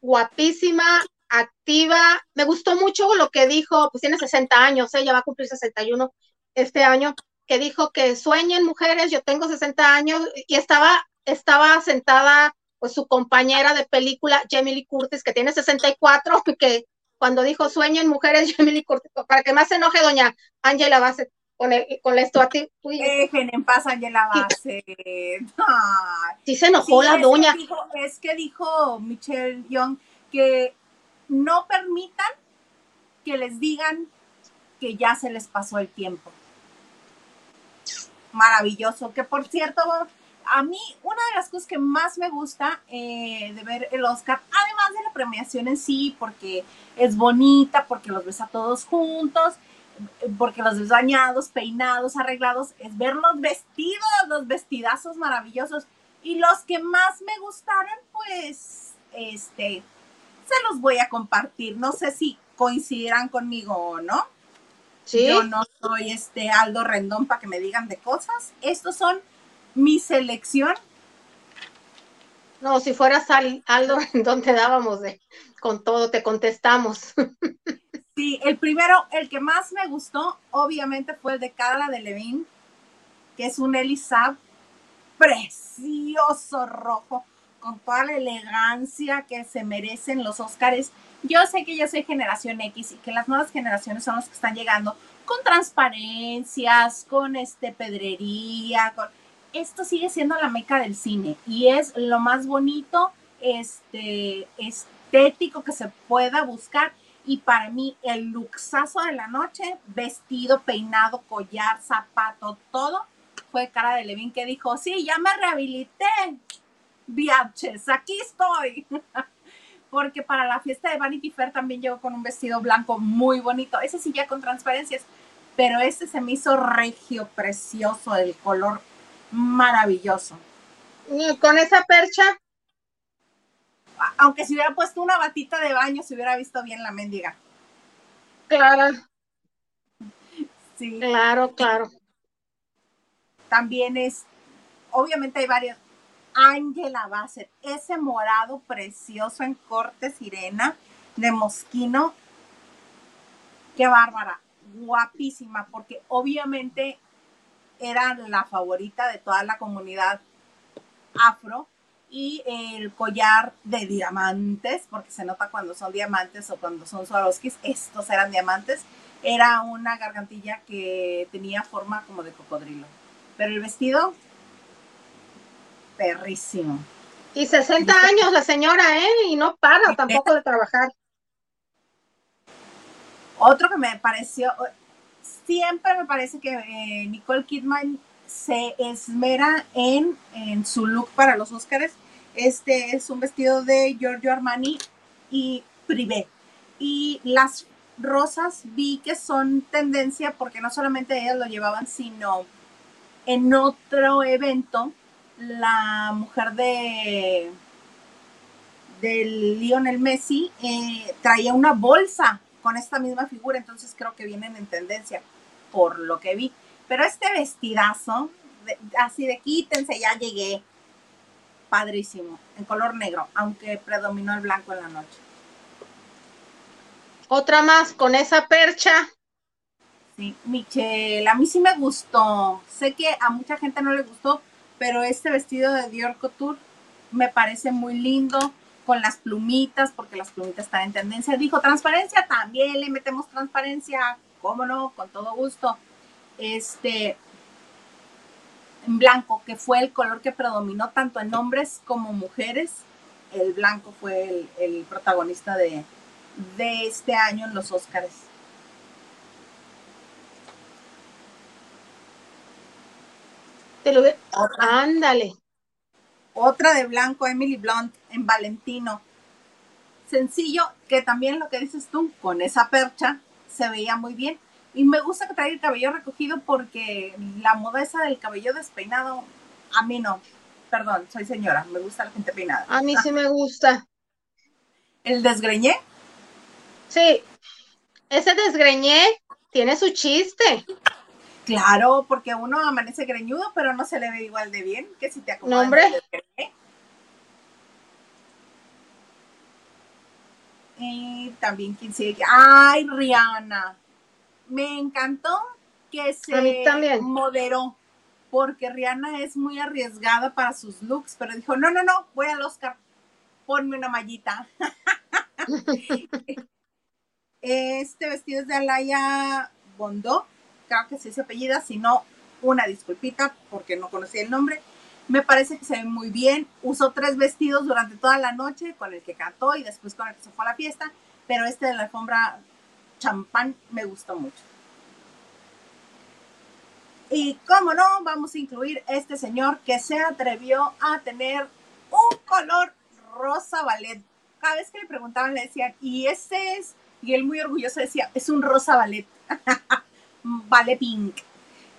guapísima, activa. Me gustó mucho lo que dijo, pues tiene 60 años, ella va a cumplir 61 este año, que dijo que sueñen mujeres, yo tengo 60 años y estaba, estaba sentada pues su compañera de película, Jamie Lee Curtis, que tiene 64, que cuando dijo sueñen mujeres, Jamie Curtis, para que más se enoje doña Angela Bassett con, el, con esto a ti. Dejen en paz Angela Bassett. Sí se enojó la doña. es que dijo Michelle Young que no permitan que les digan que ya se les pasó el tiempo. Maravilloso, que por cierto, a mí una de las cosas que más me gusta eh, de ver el Oscar, además de la premiación en sí, porque es bonita, porque los ves a todos juntos, porque los ves bañados, peinados, arreglados, es ver los vestidos, los vestidazos maravillosos. Y los que más me gustaron, pues, este, se los voy a compartir. No sé si coincidirán conmigo o no. ¿Sí? Yo no soy este Aldo Rendón para que me digan de cosas. Estos son mi selección. No, si fueras Aldo Rendón te dábamos de con todo, te contestamos. Sí, el primero, el que más me gustó, obviamente fue el de Carla de Levin, que es un Elisab precioso rojo, con toda la elegancia que se merecen los Óscares. Yo sé que yo soy generación X y que las nuevas generaciones son las que están llegando con transparencias, con este pedrería, con esto sigue siendo la meca del cine y es lo más bonito, este, estético que se pueda buscar. Y para mí, el luxazo de la noche, vestido, peinado, collar, zapato, todo, fue cara de Levin que dijo: Sí, ya me rehabilité, viajes, aquí estoy. Porque para la fiesta de Vanity Fair también llegó con un vestido blanco muy bonito. Ese sí, ya con transparencias, pero este se me hizo regio, precioso, el color maravilloso. Y con esa percha. Aunque si hubiera puesto una batita de baño, se hubiera visto bien la mendiga. Claro. Sí. Claro, claro. También es, obviamente hay varios, Angela Bassett, ese morado precioso en corte sirena de mosquino. Qué bárbara, guapísima, porque obviamente era la favorita de toda la comunidad afro y el collar de diamantes, porque se nota cuando son diamantes o cuando son Swarovskis, estos eran diamantes, era una gargantilla que tenía forma como de cocodrilo. Pero el vestido, perrísimo. Y 60 años la señora, ¿eh? Y no para tampoco de trabajar. Otro que me pareció, siempre me parece que eh, Nicole Kidman se esmera en, en su look para los Óscares. Este es un vestido de Giorgio Armani y Privé. Y las rosas vi que son tendencia porque no solamente ellas lo llevaban, sino en otro evento, la mujer de, de Lionel Messi eh, traía una bolsa con esta misma figura, entonces creo que vienen en tendencia por lo que vi. Pero este vestidazo, así de quítense, ya llegué. Padrísimo, en color negro, aunque predominó el blanco en la noche. Otra más con esa percha. Sí, Michelle, a mí sí me gustó. Sé que a mucha gente no le gustó, pero este vestido de Dior Couture me parece muy lindo con las plumitas, porque las plumitas están en tendencia. Dijo transparencia, también le metemos transparencia, cómo no, con todo gusto este, en blanco, que fue el color que predominó tanto en hombres como mujeres. El blanco fue el, protagonista de, de este año en los Óscares. Te lo ve. Ándale. Otra de blanco, Emily Blunt, en Valentino. Sencillo, que también lo que dices tú, con esa percha, se veía muy bien. Y me gusta que traiga el cabello recogido porque la moda esa del cabello despeinado, a mí no. Perdón, soy señora, me gusta la gente peinada. A mí sí me gusta. ¿El desgreñé? Sí. Ese desgreñé tiene su chiste. Claro, porque uno amanece greñudo, pero no se le ve igual de bien que si te acomodas. Nombre. Y también quien sigue. Ay, Rihanna me encantó que se moderó, porque Rihanna es muy arriesgada para sus looks, pero dijo, no, no, no, voy al Oscar, ponme una mallita. este vestido es de Alaya Bondó, creo que sí se apellida, si no, una disculpita porque no conocía el nombre. Me parece que se ve muy bien. Usó tres vestidos durante toda la noche, con el que cantó y después con el que se fue a la fiesta, pero este de la alfombra champán me gustó mucho. Y cómo no, vamos a incluir este señor que se atrevió a tener un color rosa ballet. Cada vez que le preguntaban le decían, ¿y ese es? Y él muy orgulloso decía, es un rosa ballet, ballet pink,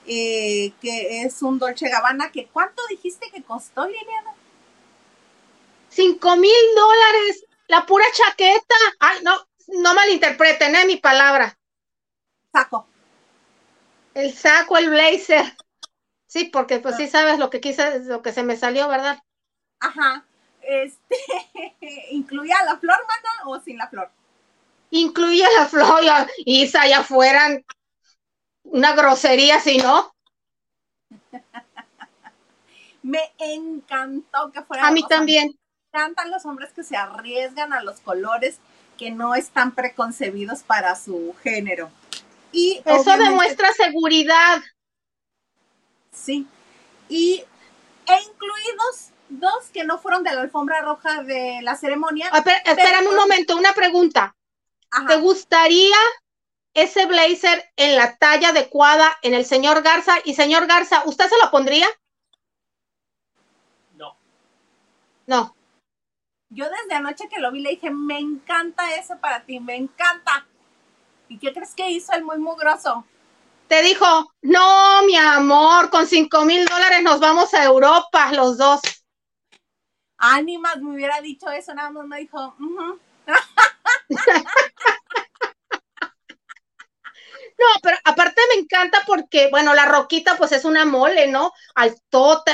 eh, que es un Dolce Gabbana, que ¿cuánto dijiste que costó, Liliana? Cinco mil dólares, la pura chaqueta. Ay, no, no malinterpreten, ¿eh? Mi palabra. Saco. El saco, el blazer. Sí, porque pues sí sabes lo que quise, lo que se me salió, ¿verdad? Ajá. Este, ¿incluía la flor, mana, o sin la flor? Incluía la flor, y si allá fueran una grosería, si no. me encantó que fuera. A mí también. Me encantan los hombres que se arriesgan a los colores que no están preconcebidos para su género. Y eso demuestra seguridad. Sí. Y e incluidos dos que no fueron de la alfombra roja de la ceremonia. espérame un momento, una pregunta. ¿Te gustaría ese blazer en la talla adecuada en el señor Garza? Y señor Garza, ¿usted se lo pondría? No. No. Yo desde anoche que lo vi le dije, me encanta eso para ti, me encanta. ¿Y qué crees que hizo el muy mugroso? Te dijo, no, mi amor, con cinco mil dólares nos vamos a Europa los dos. Ánimas me hubiera dicho eso, nada más me dijo, no, pero aparte me encanta porque, bueno, la roquita pues es una mole, ¿no? Al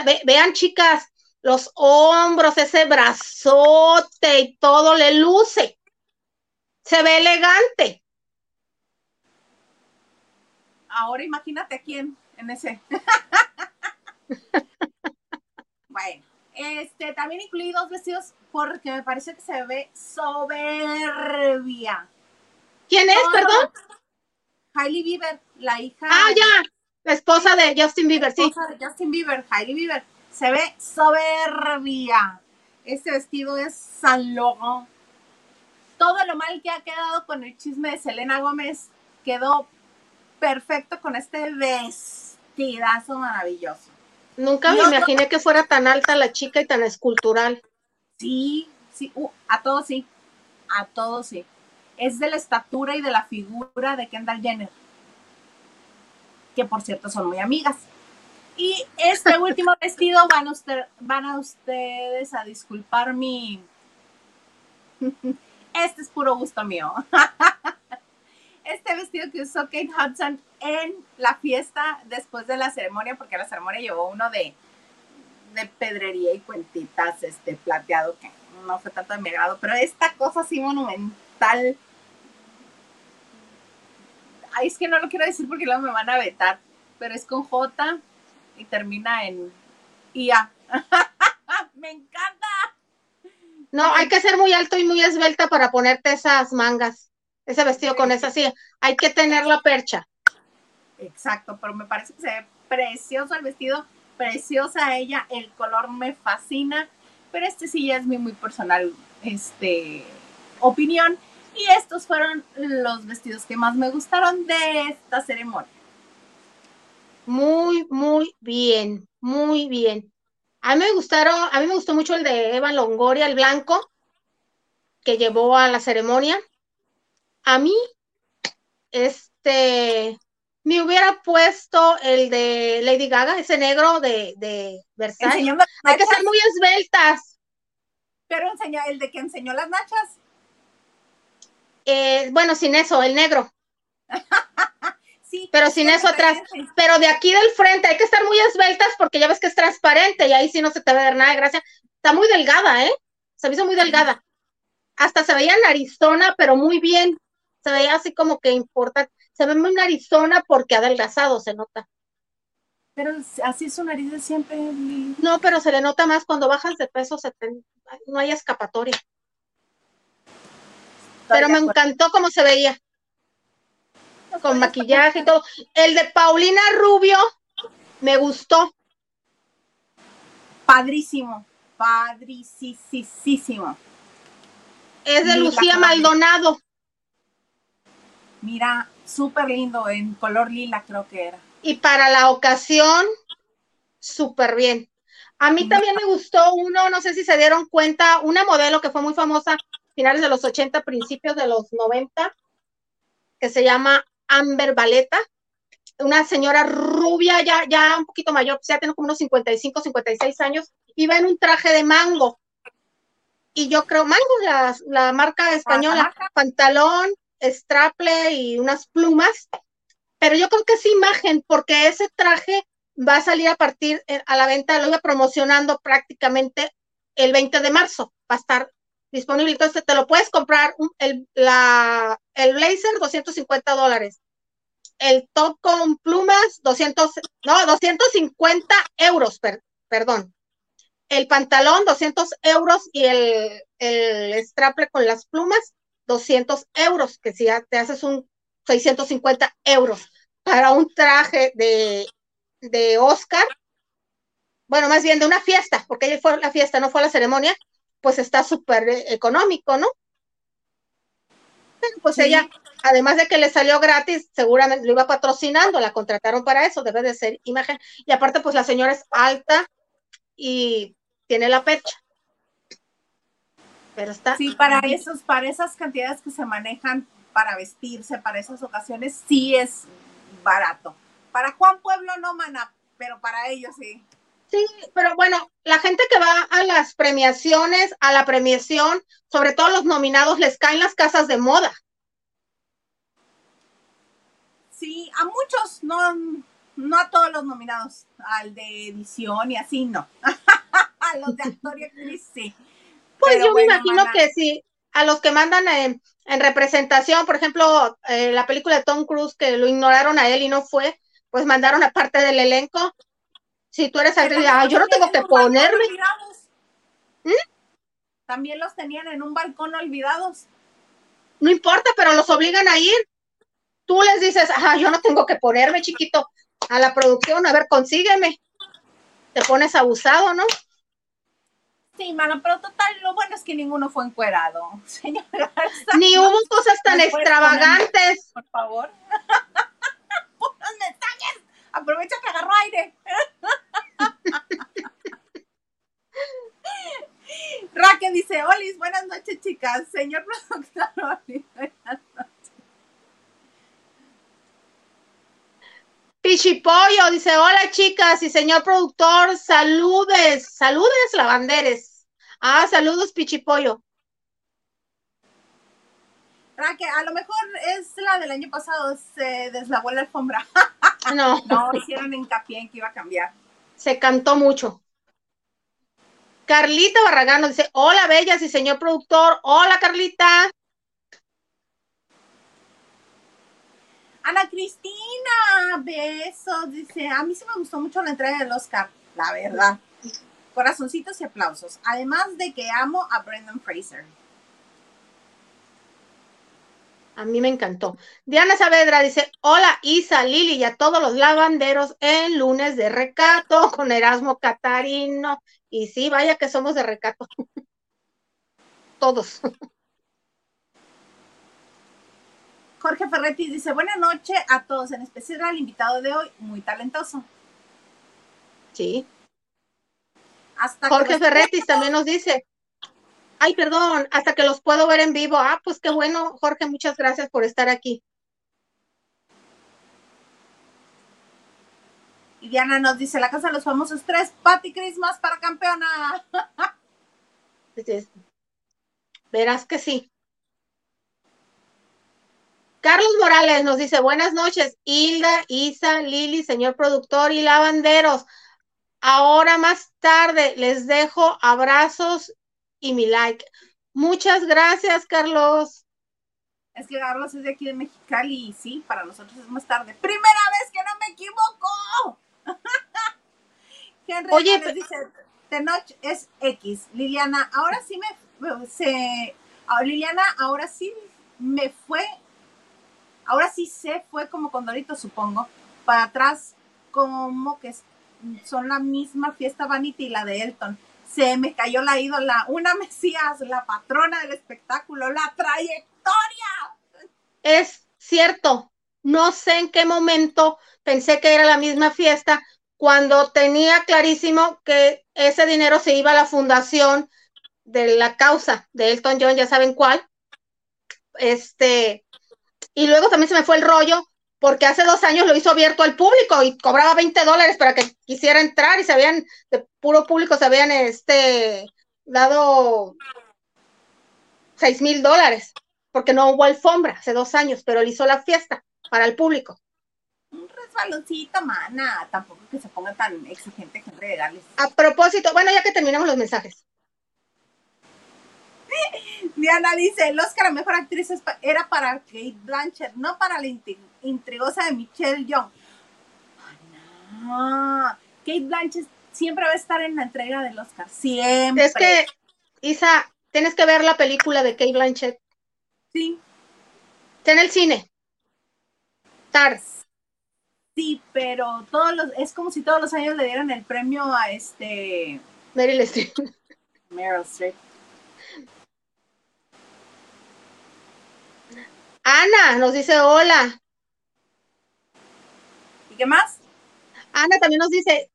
ve, vean chicas, los hombros, ese brazote y todo le luce. Se ve elegante. Ahora imagínate a quién en ese. bueno, este también incluí dos vestidos porque me parece que se ve soberbia. ¿Quién es, perdón? Hailey Bieber, la hija. Ah, ya, la esposa de Justin Bieber, sí. de Justin Bieber, Hailey Bieber. Se ve soberbia. Este vestido es San Logo. Todo lo mal que ha quedado con el chisme de Selena Gómez quedó perfecto con este vestidazo maravilloso. Nunca me imaginé que fuera tan alta la chica y tan escultural. Sí, sí, uh, a todos sí, a todos sí. Es de la estatura y de la figura de Kendall Jenner, que por cierto son muy amigas. Y este último vestido van, usted, van a ustedes a disculpar mi... Este es puro gusto mío. Este vestido que usó Kate Hudson en la fiesta después de la ceremonia, porque la ceremonia llevó uno de, de pedrería y cuentitas, este plateado, que no fue tanto de mi agrado, pero esta cosa así monumental. Ay, es que no lo quiero decir porque luego me van a vetar, pero es con J y termina en IA. me encanta. No, hay que ser muy alto y muy esbelta para ponerte esas mangas, ese vestido con esa sí. Hay que tener la percha. Exacto, pero me parece que se ve precioso el vestido, preciosa ella, el color me fascina, pero este sí ya es mi muy personal este, opinión. Y estos fueron los vestidos que más me gustaron de esta ceremonia. Muy, muy bien, muy bien. A mí me gustaron, a mí me gustó mucho el de Eva Longoria, el blanco, que llevó a la ceremonia. A mí, este, me hubiera puesto el de Lady Gaga, ese negro de, de Versailles. Hay que ser muy esbeltas. Pero enseña, el de que enseñó las nachas. Eh, bueno, sin eso, el negro. sí. Pero sin eso atrás. Pero de aquí del frente hay que estar muy esbeltas porque ya ves que es transparente y ahí sí no se te ve ver nada de gracia. Está muy delgada, ¿eh? Se me hizo muy delgada. Hasta se veía narizona, pero muy bien. Se veía así como que importa. Se ve muy narizona porque adelgazado se nota. Pero así es su nariz de siempre. No, pero se le nota más cuando bajas de peso, se no hay escapatoria. Pero me encantó cómo se veía. Con maquillaje y todo. El de Paulina Rubio me gustó. Padrísimo, padricísimo. Es de Lucía Maldonado. Mira, súper lindo, en color lila creo que era. Y para la ocasión, súper bien. A mí también me gustó uno, no sé si se dieron cuenta, una modelo que fue muy famosa finales de los 80, principios de los 90, que se llama Amber Valeta, una señora rubia, ya, ya un poquito mayor, ya tiene como unos 55, 56 años, iba en un traje de mango. Y yo creo, mango, la, la marca española, pantalón, straple y unas plumas. Pero yo creo que es imagen, porque ese traje va a salir a partir eh, a la venta, lo iba promocionando prácticamente el 20 de marzo, va a estar disponible. Entonces te lo puedes comprar, el, la, el blazer, 250 dólares. El top con plumas, 200, no, 250 euros, perdón. El pantalón, 200 euros y el, el straple con las plumas, 200 euros, que si ya te haces un 650 euros para un traje de, de Oscar, bueno, más bien de una fiesta, porque ella fue la fiesta, no fue la ceremonia, pues está súper económico, ¿no? pues ella, además de que le salió gratis, seguramente lo iba patrocinando, la contrataron para eso, debe de ser imagen. Y aparte, pues la señora es alta y tiene la pecha. Pero está. Sí, para esos, para esas cantidades que se manejan para vestirse, para esas ocasiones, sí es barato. Para Juan Pueblo no, mana, pero para ellos sí. Sí, pero bueno, la gente que va a las premiaciones, a la premiación, sobre todo los nominados, les caen las casas de moda. Sí, a muchos, no, no a todos los nominados, al de edición y así, no. los de actor y actriz sí. Pues yo me imagino que sí, a los que mandan en, representación, por ejemplo, eh, la película de Tom Cruise, que lo ignoraron a él y no fue, pues mandaron a parte del elenco. Si tú eres actriz, yo no tengo que ponerme. ¿Mm? También los tenían en un balcón olvidados. No importa, pero los obligan a ir. Tú les dices, ah, yo no tengo que ponerme, chiquito, a la producción, a ver, consígueme. Te pones abusado, ¿no? Sí, mano, pero total, lo bueno es que ninguno fue encuerado, señora. Ni hubo cosas tan extravagantes. Por favor. Aprovecha que agarró aire. Raquel dice, Olis, buenas noches, chicas. Señor productor, Olis, buenas noches. Pichipollo dice, hola chicas y señor productor, saludes, saludes lavanderes. Ah, saludos Pichipollo. Raquel, a lo mejor es la del año pasado, se deslavó la alfombra. No. no, hicieron hincapié en que iba a cambiar. Se cantó mucho. Carlita Barragán dice, hola bellas y señor productor, hola Carlita. Ana Cristina, besos, dice, a mí sí me gustó mucho la entrega del Oscar, la verdad. Corazoncitos y aplausos. Además de que amo a Brendan Fraser. A mí me encantó. Diana Saavedra dice, hola Isa, Lili y a todos los lavanderos en lunes de recato con Erasmo Catarino. Y sí, vaya que somos de recato. todos. Jorge Ferretti dice, buenas noches a todos, en especial al invitado de hoy, muy talentoso. Sí. Hasta Jorge Ferretti también nos dice, ay, perdón, hasta que los puedo ver en vivo. Ah, pues qué bueno, Jorge, muchas gracias por estar aquí. Y Diana nos dice, la casa de los famosos tres, Patty Christmas para campeona. Verás que sí. Carlos Morales nos dice, buenas noches, Hilda, Isa, Lili, señor productor y lavanderos. Ahora más tarde les dejo abrazos y mi like. Muchas gracias, Carlos. Es que Carlos es de aquí de Mexicali y sí, para nosotros es más tarde. Primera vez que no me equivoco. Henry Oye, dice, de noche es X. Liliana, ahora sí me se ah, Liliana, ahora sí me fue Ahora sí se fue como Condorito, supongo, para atrás, como que son la misma fiesta Vanity y la de Elton. Se me cayó la ídola, una Mesías, la patrona del espectáculo, la trayectoria. Es cierto, no sé en qué momento pensé que era la misma fiesta, cuando tenía clarísimo que ese dinero se iba a la fundación de la causa de Elton John, ya saben cuál. Este, y luego también se me fue el rollo porque hace dos años lo hizo abierto al público y cobraba 20 dólares para que quisiera entrar y se habían, puro público se habían este, dado 6 mil dólares porque no hubo alfombra hace dos años, pero él hizo la fiesta para el público. Un resbaloncito, mana, tampoco que se ponga tan exigente que regales. A propósito, bueno, ya que terminamos los mensajes. Diana dice, el Oscar a Mejor Actriz era para Kate Blanchett, no para la intrigosa de Michelle Young. Kate Blanchett siempre va a estar en la entrega del Oscar, siempre. Es que, Isa, tienes que ver la película de Kate Blanchett. Sí. Está en el cine. Tars. Sí, pero todos los, es como si todos los años le dieran el premio a este... Meryl Streep. Meryl Streep. Ana nos dice hola. ¿Y qué más? Ana también nos dice,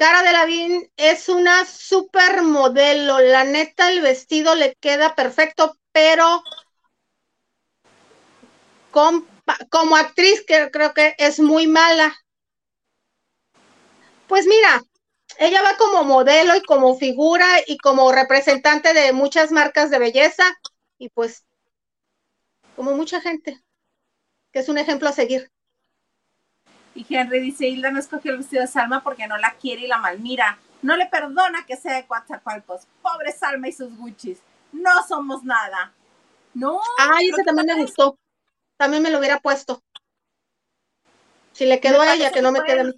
Cara de Lavín es una supermodelo. La neta, el vestido le queda perfecto, pero como actriz creo que es muy mala. Pues mira, ella va como modelo y como figura y como representante de muchas marcas de belleza y pues como mucha gente, que es un ejemplo a seguir. Y Henry dice, Hilda no escogió el vestido de Salma porque no la quiere y la malmira. No le perdona que sea de Coatzacoalcos. Pobre Salma y sus Gucci's. No somos nada. No. Ay, ese también me gustó. También me lo hubiera puesto. Si le quedó a ella, que, no me quede.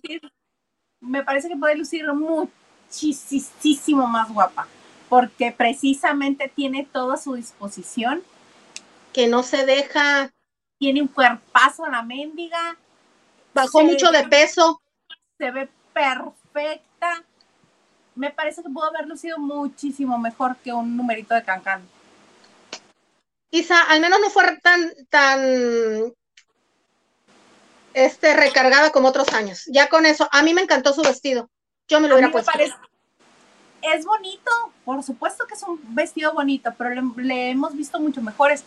me parece que puede lucir muchísimo más guapa. Porque precisamente tiene todo a su disposición. Que no se deja. Tiene un cuerpazo a la mendiga. Bajó mucho de peso. Se ve perfecta me parece que pudo haber lucido muchísimo mejor que un numerito de Cancán. Isa, al menos no fue tan, tan este, recargada como otros años. Ya con eso, a mí me encantó su vestido. Yo me lo hubiera puesto. Es bonito, por supuesto que es un vestido bonito, pero le, hemos visto mucho mejores.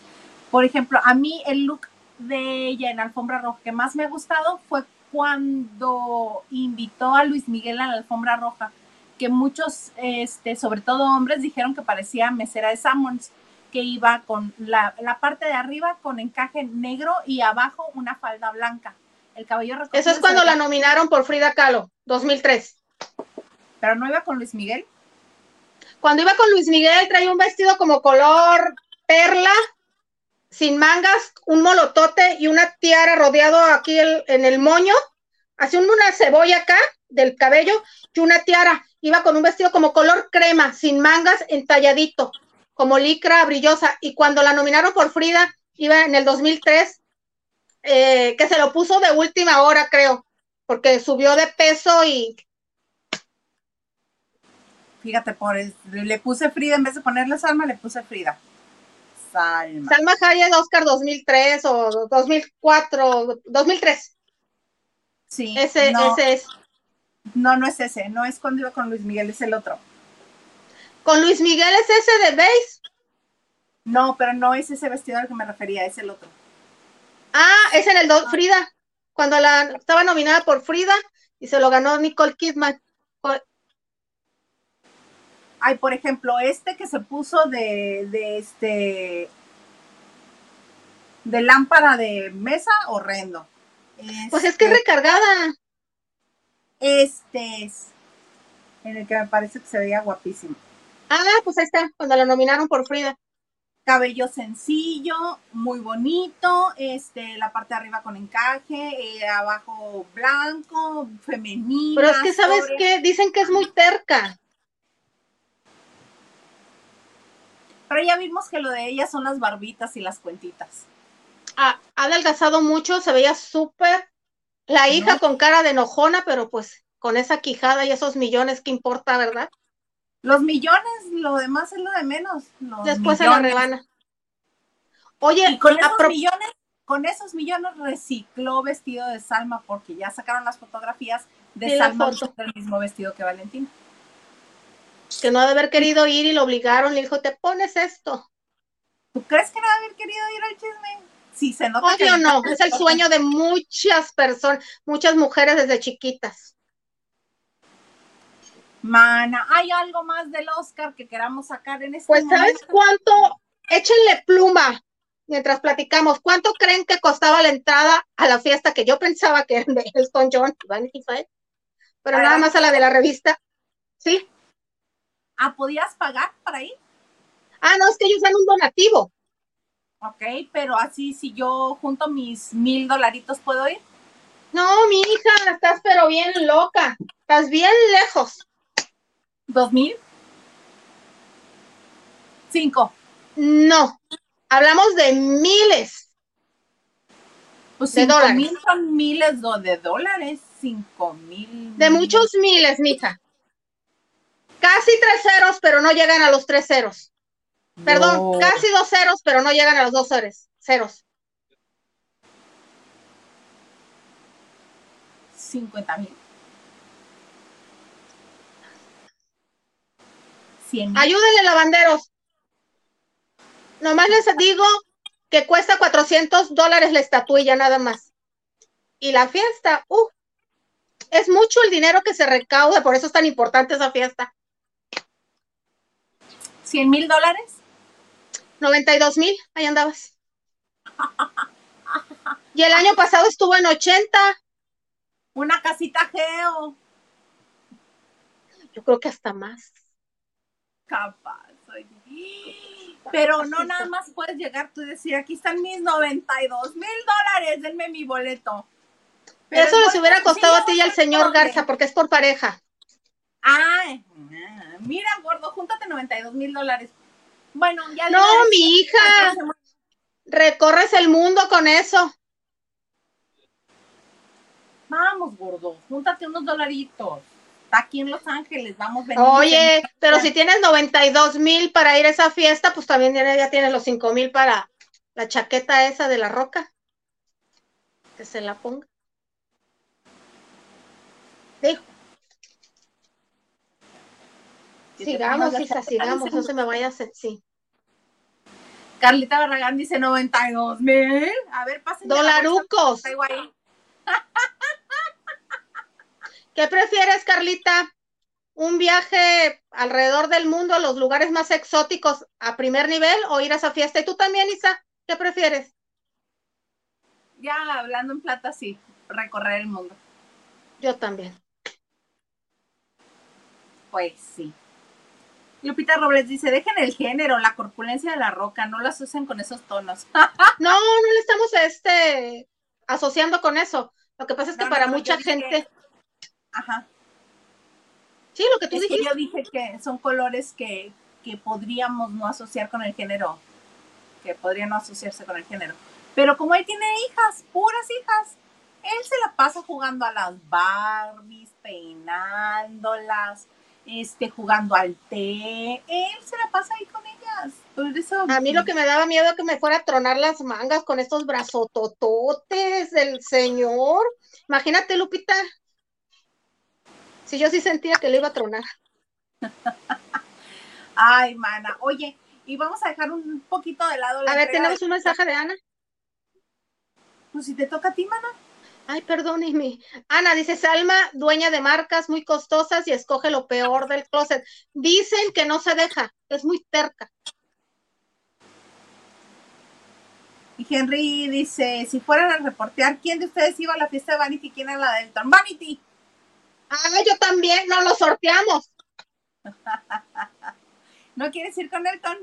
Por ejemplo, a mí el look de ella en Alfombra Roja que más me ha gustado fue cuando invitó a Luis Miguel a la Alfombra Roja que muchos, este, sobre todo hombres, dijeron que parecía mesera de Sammons, que iba con la, parte de arriba con encaje negro y abajo una falda blanca. El cabello Eso es cuando la nominaron por Frida Kahlo, 2003. ¿Pero no iba con Luis Miguel? Cuando iba con Luis Miguel traía un vestido como color perla, sin mangas, un molotote y una tiara rodeado aquí en el moño, así una cebolla acá del cabello y una tiara iba con un vestido como color crema, sin mangas, entalladito, como licra brillosa. Y cuando la nominaron por Frida, iba en el 2003, eh, que se lo puso de última hora, creo, porque subió de peso y... Fíjate, por le puse Frida, en vez de ponerle Salma, le puse Frida. Salma. Salma Hayek, Oscar 2003 o 2004, 2003. Sí. Ese, ese es. No, no es ese, no es cuando iba con Luis Miguel, es el otro. ¿Con Luis Miguel es ese de base? No, pero no es ese vestido al que me refería, es el otro. Ah, es en el do Frida, cuando la estaba nominada por Frida y se lo ganó Nicole Kidman. Ay, por ejemplo, este que se puso de, de este de lámpara de mesa, horrendo. pues es que es este recargada. Este es en el que me parece que se veía guapísimo. Ah, pues ahí está, cuando lo nominaron por Frida. Cabello sencillo, muy bonito, este, la parte de arriba con encaje, eh, abajo blanco, femenino. Pero es que, ¿sabes qué? Dicen que es muy terca. Pero ya vimos que lo de ella son las barbitas y las cuentitas. ha adelgazado mucho, se veía súper la hija con cara de enojona, pero pues con esa quijada y esos millones, ¿qué importa, verdad? Los millones, lo demás es lo de menos. Después se la rebana. Oye, con esos millones, con esos millones recicló vestido de Salma porque ya sacaron las fotografías de Salma del mismo vestido que Valentina. Que no ha de haber querido ir y lo obligaron, le dijo, te pones esto. ¿Tú crees que no ha de haber querido ir al chisme? sí se nota. Obvio no, es el sueño de muchas personas, muchas mujeres desde chiquitas. Mana, ¿hay algo más del Oscar que queramos sacar en este Pues, ¿sabes cuánto? Échenle pluma mientras platicamos. ¿Cuánto creen que costaba la entrada a la fiesta que yo pensaba que era de Elton John Vanity Fair? Pero nada más a la de la revista. ¿Sí? Ah, ¿podías pagar para ir? Ah, no, es que ellos dan un donativo. Ok, pero así si yo junto mis mil dolaritos puedo ir. No, mi hija, estás pero bien loca. Estás bien lejos. ¿Dos mil? Cinco. No, hablamos de miles. Pues de dólares. mil son miles de dólares. Cinco mil. De muchos miles, mija. Casi tres ceros, pero no llegan a los tres ceros. Perdón, casi dos ceros, pero no llegan a los dos ceros. ceros. 50 mil. Ayúdenle, lavanderos. Nomás les digo que cuesta 400 dólares la estatuilla nada más. Y la fiesta, uh, es mucho el dinero que se recauda, por eso es tan importante esa fiesta. ¿100 mil dólares? 92 mil, ahí andabas. Y el año pasado estuvo en 80. Una casita geo. Yo creo que hasta más. Capaz, oye. Pero no nada más puedes llegar tú y decir, aquí están mis 92 mil dólares, denme mi boleto. Pero Eso les hubiera boleto costado a ti y al se señor. Garza, porque es por pareja. Ah, mira, gordo, júntate 92 mil dólares. Bueno, ya No, le- mi hija, recorres el mundo con eso. Vamos, gordo, júntate unos dolaritos. Está aquí en Los Ángeles, vamos venimos Oye, en- pero si tienes 92 mil para ir a esa fiesta, pues también ya tienes los 5 mil para la chaqueta esa de la roca. Que se la ponga. Dijo, te sigamos, hija, sigamos, no se me vaya a hacer, sí. Carlita Barragán dice 92 mil. A ver, pasen. Dolarucos. ¿Qué prefieres, Carlita? ¿Un viaje alrededor del mundo a los lugares más exóticos a primer nivel o ir a esa fiesta? ¿Y tú también, Isa? ¿Qué prefieres? Ya hablando en plata, sí, recorrer el mundo. Yo también. Pues sí. Lupita Robles dice, dejen el género, la corpulencia de la roca, no las usen con esos tonos. No, no le estamos este, asociando con eso. Lo que pasa es que No, para no, mucha dije- gente, Ajá. sí, lo que tú Es que dijiste. yo dije que son colores que, que podríamos no asociar con el género, que podrían no asociarse con el género. Pero como él tiene hijas, puras hijas, él se la pasa jugando a las Barbies, peinándolas, este, jugando al té. Él se la pasa ahí con ellas. Por eso, A mí lo que me daba miedo es que me fuera a tronar las mangas con estos brazotototes del señor. Imagínate, Lupita. Si yo sí sentía que le iba a tronar. Ay, mana. Oye, y vamos a dejar un poquito de lado la A ver, tenemos de- un mensaje de Ana. Pues si te toca a ti, mana. Ay, perdóneme. Ana dice, Salma, dueña de marcas muy costosas y escoge lo peor del closet. Dicen que no se deja, es muy terca. Y Henry dice, si fueran a reportear, ¿quién de ustedes iba a la fiesta de Vanity quién a la de Elton? Vanity. Ah, yo también, no lo sorteamos. ¿No quieres ir con Elton?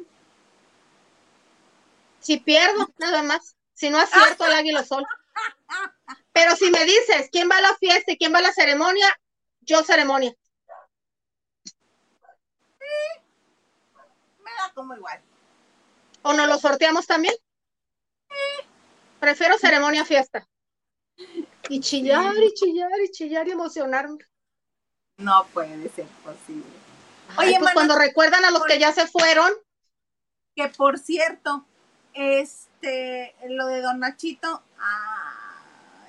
Si pierdo, nada más. Si no acierto el águila sol. Pero si me dices quién va a la fiesta y quién va a la ceremonia, yo ceremonia. Me da como igual. ¿O nos lo sorteamos también? Prefiero ceremonia a fiesta. Y chillar y chillar y chillar y emocionarme. No puede ser posible. Ay, Oye, pues cuando recuerdan a los que ya se fueron, Que por cierto, este, lo de Don Nachito, ah,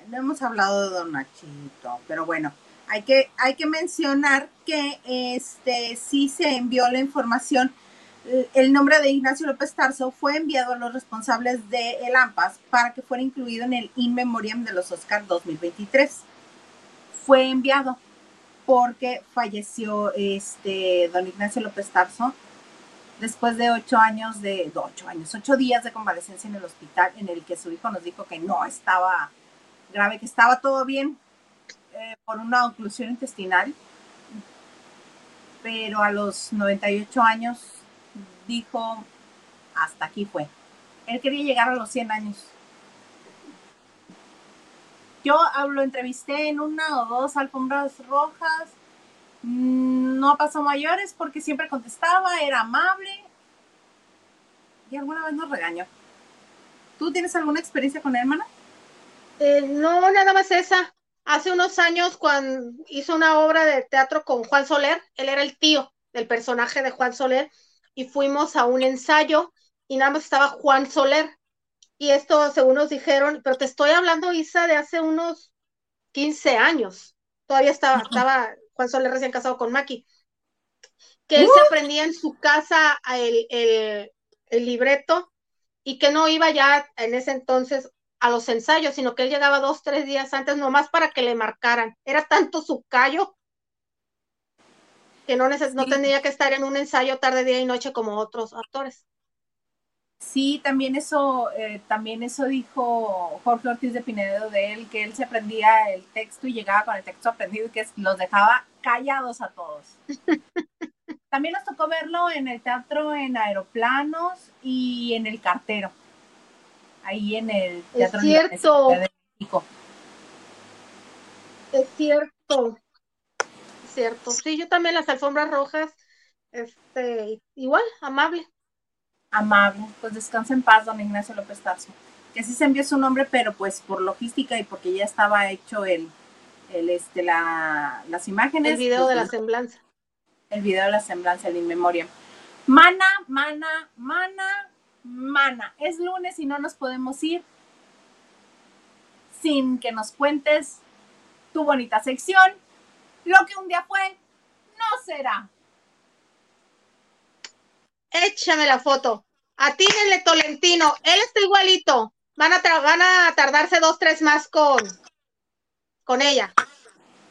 no hemos hablado de Don Nachito, pero bueno, hay que, hay que mencionar que este sí se envió la información. El- El nombre de Ignacio López Tarso fue enviado a los responsables de El AMPAS para que fuera incluido en el In Memoriam de los Oscar 2023. Fue enviado porque falleció este don Ignacio López Tarso después de ocho años de, no, ocho años, ocho días de convalecencia en el hospital en el que su hijo nos dijo que no estaba grave, que estaba todo bien eh, por una oclusión intestinal, pero a los 98 años dijo, hasta aquí fue. Él quería llegar a los 100 años. Yo lo entrevisté en una o dos alfombras rojas, Mm, no pasó mayores porque siempre contestaba, era amable y alguna vez nos regañó. ¿Tú tienes alguna experiencia con él, hermana? Eh, no, nada más esa. Hace unos años, cuando hizo una obra de teatro con Juan Soler, él era el tío del personaje de Juan Soler, y fuimos a un ensayo y nada más estaba Juan Soler. Y esto, según nos dijeron, pero te estoy hablando, Isa, de hace unos 15 años. Todavía estaba, estaba Juan Soler recién casado con Maki. Que él se aprendía en su casa el, el, el libreto y que no iba ya en ese entonces a los ensayos, sino que él llegaba dos, tres días antes nomás para que le marcaran. Era tanto su callo que no, neces no Sí. tendría que estar en un ensayo tarde, día y noche como otros actores. Sí, también eso, eh, también eso dijo Jorge Ortiz de Pinedo de él, que él se aprendía el texto y llegaba con el texto aprendido y que los dejaba callados a todos. También nos tocó verlo en el teatro en aeroplanos y en el cartero. Ahí en el teatro es cierto. de México. Es cierto. Es cierto. Sí, yo también las alfombras rojas, este, igual, amable. Amable. Pues descansa en paz, don Ignacio López Tarso. Que sí se envió su nombre, pero pues por logística y porque ya estaba hecho el, el este, la, las imágenes. El video pues, de la semblanza. El video de la semblanza, el in Mana, mana, mana, mana. Es lunes y no nos podemos ir sin que nos cuentes tu bonita sección. Lo que un día fue, no será. Échame la foto. Atínenle Tolentino. Él está igualito. Van a, van a tardarse dos, tres más con, con ella.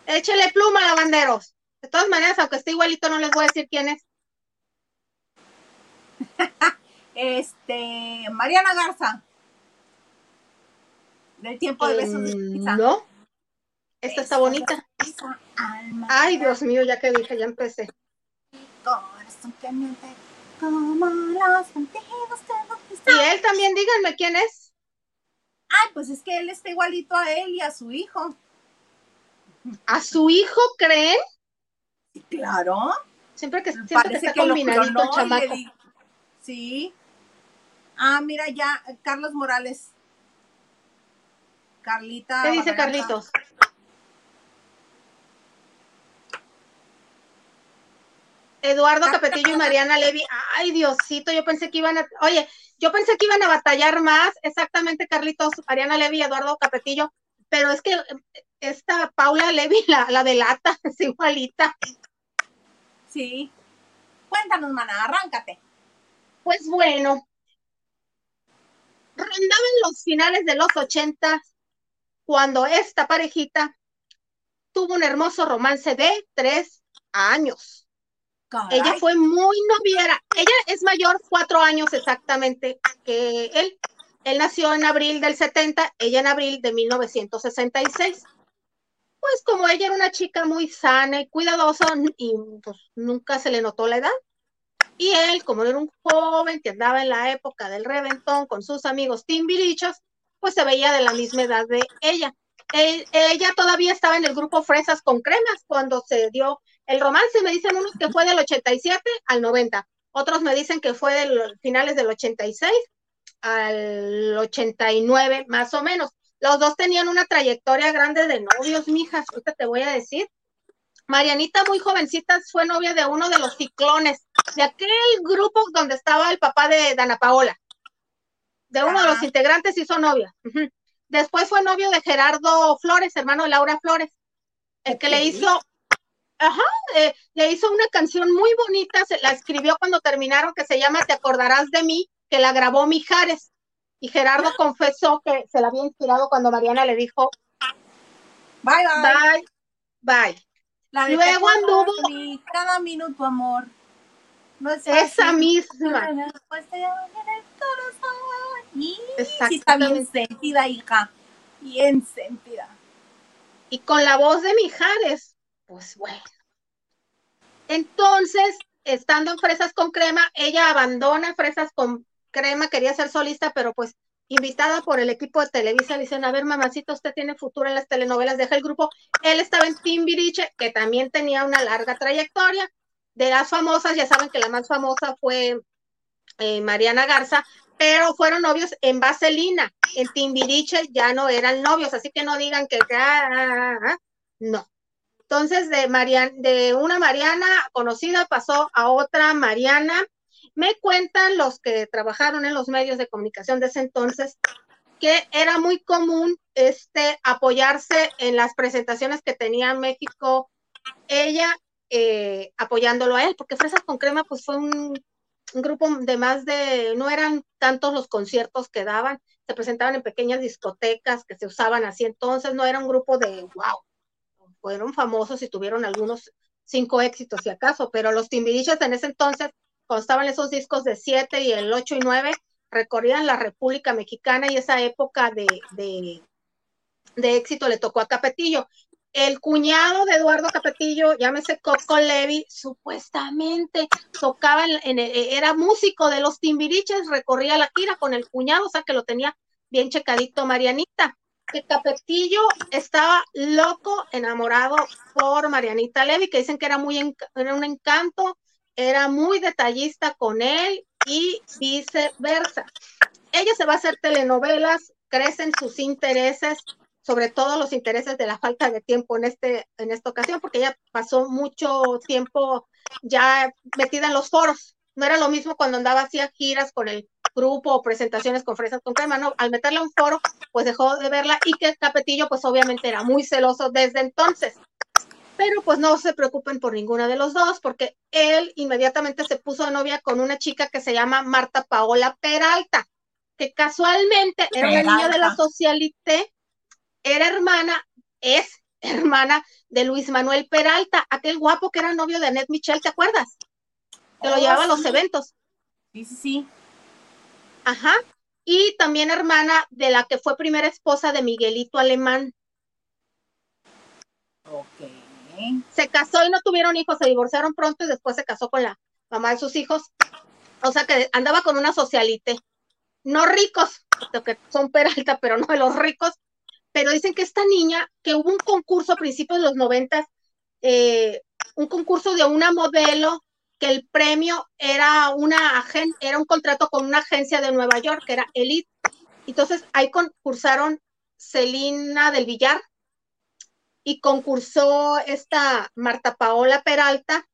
Échele pluma, lavanderos. De todas maneras, aunque esté igualito, no les voy a decir quién es. este, Mariana Garza. Del tiempo de besos de Em, No. Esta está bonita. Ay, Dios mío, ya que dije, ya empecé. Que que Y él también, díganme quién es. Ay, pues es que él está igualito a él y a su hijo. ¿A su hijo creen? Sí, claro. Siempre que, siempre que Parece está que combinadito el chamaco. Sí. Ah, mira ya, Carlos Morales. Carlita. ¿Qué dice. Carlitos? Eduardo Capetillo y Mariana Levy. Ay, Diosito, yo pensé que iban a. Oye, yo pensé que iban a batallar más. Exactamente, Carlitos, Mariana Levy y Eduardo Capetillo. Pero es que eh, esta Paula Levy, la, la delata, es igualita. Sí. Cuéntanos, mana, arráncate. Pues bueno, rondaban los finales de los 80 cuando esta parejita tuvo un hermoso romance de tres años. Caray. Ella fue muy noviera. Ella es mayor cuatro años exactamente que él. Él nació en abril del 70, ella en abril de 1966. Pues como ella era una chica muy sana y cuidadosa y pues nunca se le notó la edad. Y él, como era un joven que andaba en la época del reventón con sus amigos timbirichos, pues se veía de la misma edad de ella. Ella todavía estaba en el grupo Fresas con Cremas cuando se dio el romance. Me dicen unos que fue del 87 al 90, otros me dicen que fue de los finales del 86 al 89, más o menos. Los dos tenían una trayectoria grande de novios, mijas, ahorita te voy a decir. Marianita, muy jovencita, fue novia de uno de los ciclones, de aquel grupo donde estaba el papá de Dana Paola. De uno de los Ajá. integrantes hizo novia. Después fue novio de Gerardo Flores, hermano de Laura Flores, el que le hizo, ajá, eh, le hizo una canción muy bonita, se la escribió cuando terminaron, que se llama Te acordarás de mí, que la grabó Mijares. Y Gerardo confesó que se la había inspirado cuando Mariana le dijo, Bye, bye. bye, bye. La Luego anduvo- cada minuto, amor. No es Esa misma. En el corazón. Y sí está bien sentida, hija. Bien sentida. y con la voz de Mijares, pues bueno. Entonces, estando en Fresas con Crema, ella abandona Fresas con Crema, quería ser solista, pero pues invitada por el equipo de Televisa, le dicen, a ver, mamacita, usted tiene futuro en las telenovelas, deja el grupo. Él estaba en Timbiriche, que también tenía una larga trayectoria. De las famosas, ya saben que la más famosa fue eh, Mariana Garza, pero fueron novios en Vaselina. En Timbiriche ya no eran novios, así que no digan que ah, ah, ah, no. Entonces, de, Marian, de una Mariana conocida pasó a otra Mariana. Me cuentan los que trabajaron en los medios de comunicación de ese entonces que era muy común este, apoyarse en las presentaciones que tenía en México ella eh, apoyándolo a él, porque Fresas con Crema pues fue un, grupo de más de, no eran tantos los conciertos que daban, se presentaban en pequeñas discotecas que se usaban así, entonces no era un grupo de wow, fueron famosos y tuvieron algunos cinco éxitos si acaso, pero los Timbiriches en ese entonces, cuando estaban esos discos de siete y el ocho y nueve, recorrían la República Mexicana y esa época de, de, de éxito le tocó a Capetillo. El cuñado de Eduardo Capetillo, llámese Coco Levi, supuestamente tocaba, en, era músico de los Timbiriches, recorría la gira con el cuñado, o sea que lo tenía bien checadito Marianita. Que Capetillo estaba loco, enamorado por Marianita Levi, que dicen que era muy era un encanto, era muy detallista con él y viceversa. Ella se va a hacer telenovelas, crecen sus intereses, sobre todo los intereses de la falta de tiempo en, este, en esta ocasión, porque ella pasó mucho tiempo ya metida en los foros. No era lo mismo cuando andaba hacía giras con el grupo o presentaciones con fresas con crema, ¿no? Al meterla a un foro, pues dejó de verla y que Capetillo, pues obviamente era muy celoso desde entonces. Pero pues no se preocupen por ninguna de los dos, porque él inmediatamente se puso de novia con una chica que se llama Marta Paola Peralta, que casualmente era una niña de la socialité era hermana, es hermana de Luis Manuel Peralta, aquel guapo que era novio de Annette Michel, ¿te acuerdas? Que lo oh, llevaba a los eventos. Sí, sí, sí. Ajá. Y también hermana de la que fue primera esposa de Miguelito Alemán. Ok. Se casó y no tuvieron hijos, se divorciaron pronto y después se casó con la mamá de sus hijos. O sea que andaba con una socialite. No ricos, que son Peralta, pero no de los ricos, pero dicen que esta niña, que hubo un concurso a principios de los noventas, eh, un concurso de una modelo, que el premio era una era un contrato con una agencia de Nueva York, que era Elite. Entonces ahí concursaron Celina del Villar y concursó esta Marta Paola Peralta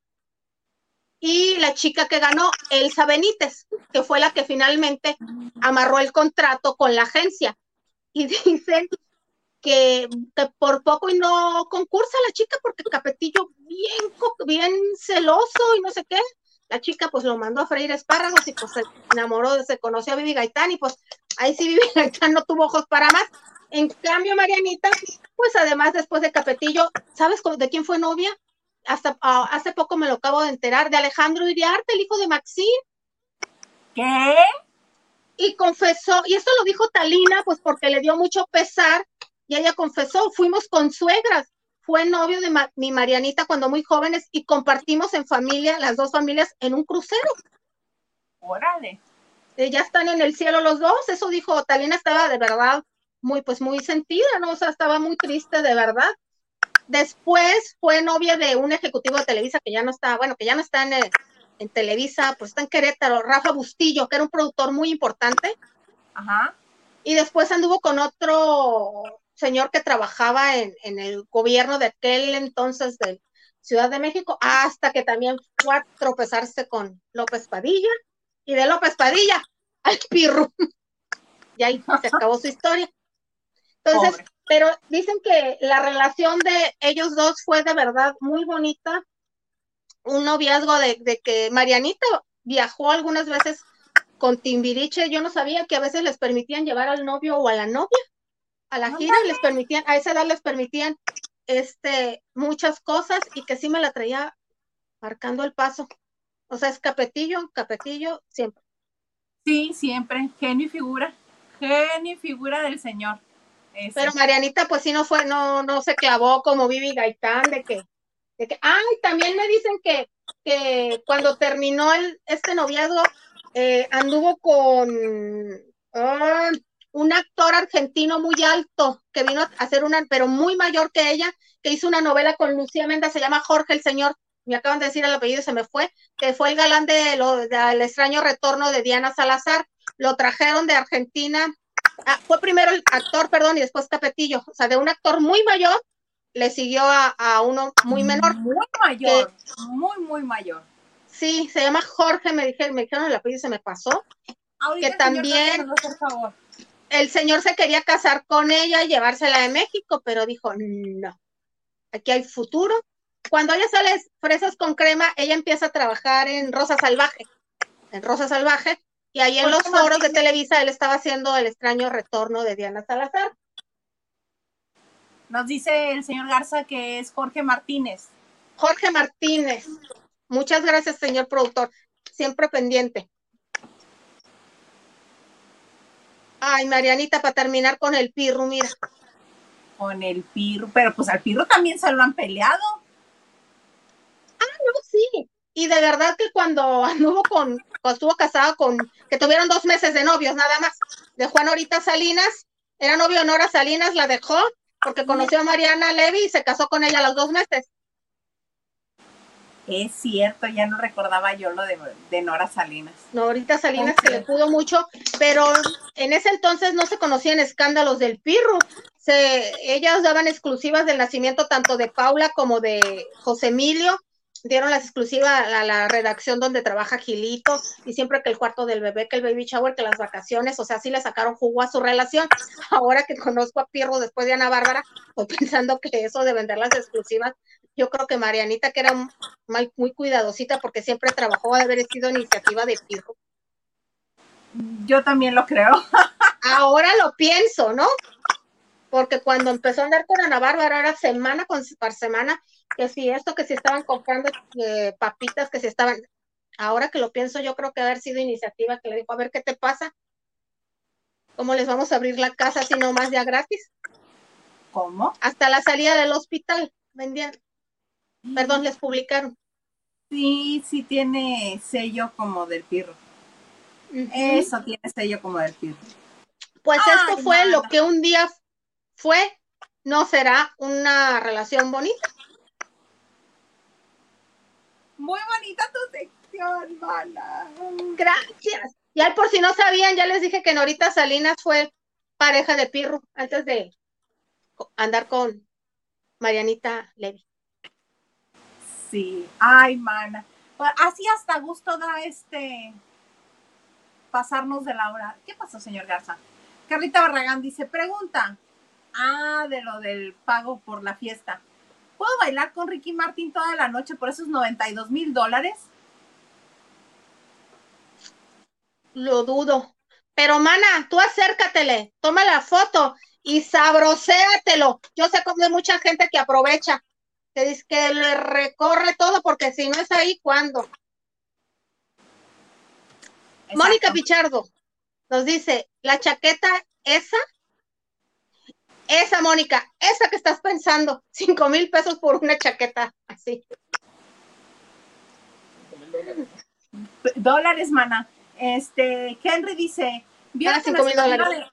y la chica que ganó, Elsa Benítez, que fue la que finalmente amarró el contrato con la agencia. Y dicen que, por poco y no concursa la chica porque Capetillo bien, bien celoso y no sé qué. La chica pues lo mandó a freír espárragos y pues se enamoró, se conoció a Vivi Gaitán y pues ahí sí Vivi Gaitán no tuvo ojos para más. En cambio, Marianita, pues además después de Capetillo, ¿sabes de quién fue novia? Hasta ah, hace poco me lo acabo de enterar, de Alejandro Iriarte, el hijo de Maxine. ¿Qué? Y confesó, y esto lo dijo Talina, pues porque le dio mucho pesar y ella confesó, fuimos con suegras, fue novio de mi Marianita cuando muy jóvenes y compartimos en familia, las dos familias, en un crucero. Órale. Eh, ya están en el cielo los dos, eso dijo, Talina estaba de verdad muy, pues muy sentida, ¿no? O sea, estaba muy triste de verdad. Después fue novia de un ejecutivo de Televisa que ya no está, bueno, que ya no está en, en Televisa, pues está en Querétaro, Rafa Bustillo, que era un productor muy importante. Ajá. Y después anduvo con otro señor que trabajaba en, el gobierno de aquel entonces de Ciudad de México, hasta que también fue a tropezarse con López Padilla, y de López Padilla al Pirru. Y ahí se acabó su historia. Entonces, pero dicen que la relación de ellos dos fue de verdad muy bonita. Un noviazgo de, de que Marianita viajó algunas veces con Timbiriche. Yo no sabía que a veces les permitían llevar al novio o a la novia a la gira y les permitían, a esa edad les permitían este, muchas cosas y que sí me la traía marcando el paso. O sea, es capetillo, capetillo, siempre. Sí, siempre, genio y figura, genio y figura del Señor. Pero Marianita, pues sí no fue, no, no se clavó como Vivi Gaitán de que, de que, ay, también me dicen que, que cuando terminó el, este noviazgo, eh, anduvo con, ah, un actor argentino muy alto que vino a hacer una, pero muy mayor que ella, que hizo una novela con Lucía Méndez, se llama Jorge el Señor, me acaban de decir el apellido se me fue, que fue el galán de lo, del extraño retorno de Diana Salazar, lo trajeron de Argentina, ah, fue primero el actor, perdón, y después Capetillo, o sea, de un actor muy mayor, le siguió a, uno muy menor. Muy mayor, muy, muy mayor. Sí, se llama Jorge, me dijeron, me dijeron el apellido se me pasó. que también, por favor el señor se quería casar con ella y llevársela de México, pero dijo, no, aquí hay futuro. Cuando ella sale fresas con crema, ella empieza a trabajar en Rosa Salvaje, en Rosa Salvaje, y ahí en los foros de Televisa él estaba haciendo el extraño retorno de Diana Salazar. Nos dice el señor Garza que es Jorge Martínez. Jorge Martínez. Muchas gracias, señor productor. Siempre pendiente. Ay, Marianita, para terminar con el pirru, mira. con el Pirro, pero pues al Pirro también se lo han peleado. Ah, no, sí. Y de verdad que cuando anduvo con, cuando estuvo casado con, que tuvieron dos meses de novios nada más, de Juan Norita Salinas, era novio Nora Salinas, la dejó porque conoció a Mariana Levy y se casó con ella a los dos meses. Es cierto, ya no recordaba yo lo de, Nora Salinas. Norita Salinas que le pudo mucho, pero en ese entonces no se conocían escándalos del Pirro. Se, ellas daban exclusivas del nacimiento tanto de Paula como de José Emilio dieron las exclusivas a la redacción donde trabaja Gilito y siempre que el cuarto del bebé, que el baby shower, que las vacaciones, o sea, sí le sacaron jugo a su relación. Ahora que conozco a Pierro después de Ana Bárbara, estoy pensando que eso de vender las exclusivas, yo creo que Marianita, que era muy, muy cuidadosita porque siempre trabajó, de haber sido iniciativa de Pierro. Yo también lo creo. Ahora lo pienso, ¿no? Porque cuando empezó a andar con Ana Bárbara era semana con, por semana que si esto, que si estaban comprando eh, papitas, que si estaban, ahora que lo pienso, yo creo que haber sido iniciativa que le dijo, a ver qué te pasa, ¿cómo les vamos a abrir la casa si no más ya gratis? ¿Cómo? Hasta la salida del hospital vendían, perdón, les publicaron. Sí, sí tiene sello como del pirro. Eso tiene sello como del pirro. Pues esto fue lo que un día fue, no será una relación bonita. Muy bonita tu sección, mana. Gracias. Ya por si no sabían, ya les dije que Norita Salinas fue pareja de Pirro antes de andar con Marianita Levy. Sí, ay, mana. Pues, así hasta gusto da este pasarnos de la hora. ¿Qué pasó, señor Garza? Carlita Barragán dice, pregunta. Ah, de lo del pago por la fiesta. ¿Puedo bailar con Ricky Martin toda la noche por esos 92 mil dólares? Lo dudo. Pero, mana, tú acércatele, toma la foto y sabroséatelo. Yo sé que hay mucha gente que aprovecha, que dice que le recorre todo, porque si no es ahí, ¿cuándo? Mónica Pichardo nos dice, la chaqueta esa esa, Mónica, esa que estás pensando, cinco mil pesos por una chaqueta, así. Dólares, mana. Este, Henry dice, ah, cinco mil dólares.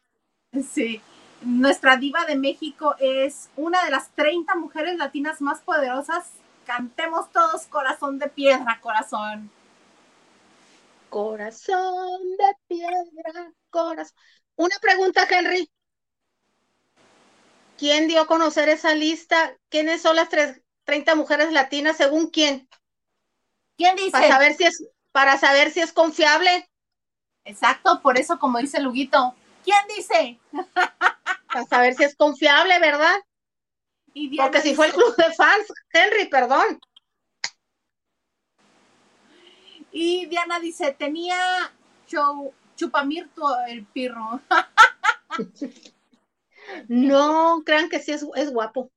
sí, nuestra diva de México es una de las 30 mujeres latinas más poderosas. Cantemos todos corazón de piedra, corazón. Corazón de piedra, corazón. Una pregunta, Henry. ¿Quién dio a conocer esa lista? ¿Quiénes son las 30 mujeres latinas según quién? ¿Quién dice? Para saber si es, para saber si es confiable. Exacto, por eso como dice Luguito, ¿quién dice? Para saber si es confiable, ¿verdad? Porque si fue el club de fans, Henry, perdón. Y Diana dice, tenía show, chupamirto el pirro. No, crean que sí es, es guapo.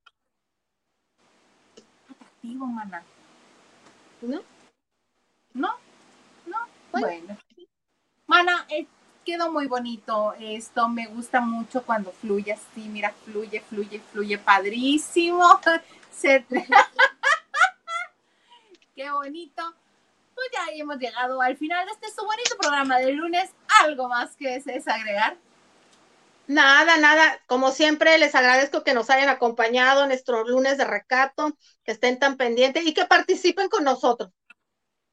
Atractivo, mana. ¿No? No, no. Bueno. Mana, eh, quedó muy bonito esto. Me gusta mucho cuando fluye así. Mira, fluye, fluye, fluye. Padrísimo. Qué bonito. Pues ya hemos llegado al final de este su bonito programa de lunes. ¿Algo más que desees agregar? Nada, nada. Como siempre, les agradezco que nos hayan acompañado en nuestro lunes de recato, que estén tan pendientes y que participen con nosotros.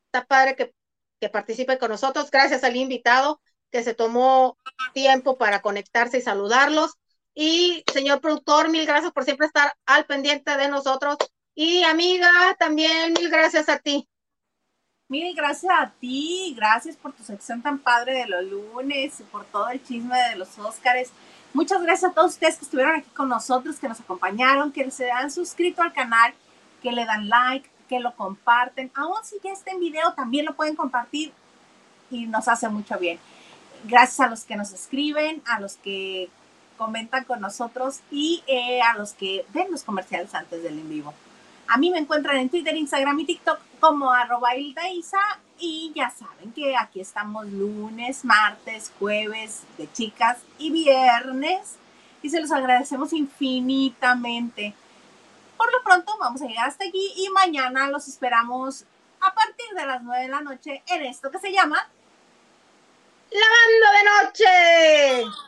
Está padre que, que participen con nosotros. Gracias al invitado que se tomó tiempo para conectarse y saludarlos. Y señor productor, mil gracias por siempre estar al pendiente de nosotros. Y amiga, también mil gracias a ti. Mil gracias a ti, gracias por tu sección tan padre de los lunes y por todo el chisme de los Óscares. Muchas gracias a todos ustedes que estuvieron aquí con nosotros, que nos acompañaron, que se han suscrito al canal, que le dan like, que lo comparten. Aún si ya está en video, también lo pueden compartir y nos hace mucho bien. Gracias a los que nos escriben, a los que comentan con nosotros y eh, a los que ven los comerciales antes del en vivo. A mí me encuentran en Twitter, Instagram y TikTok como arroba y ya saben que aquí estamos lunes, martes, jueves de chicas y viernes y se los agradecemos infinitamente. Por lo pronto vamos a llegar hasta aquí y mañana los esperamos a partir de las 9 de la noche en esto que se llama Lavando de noche.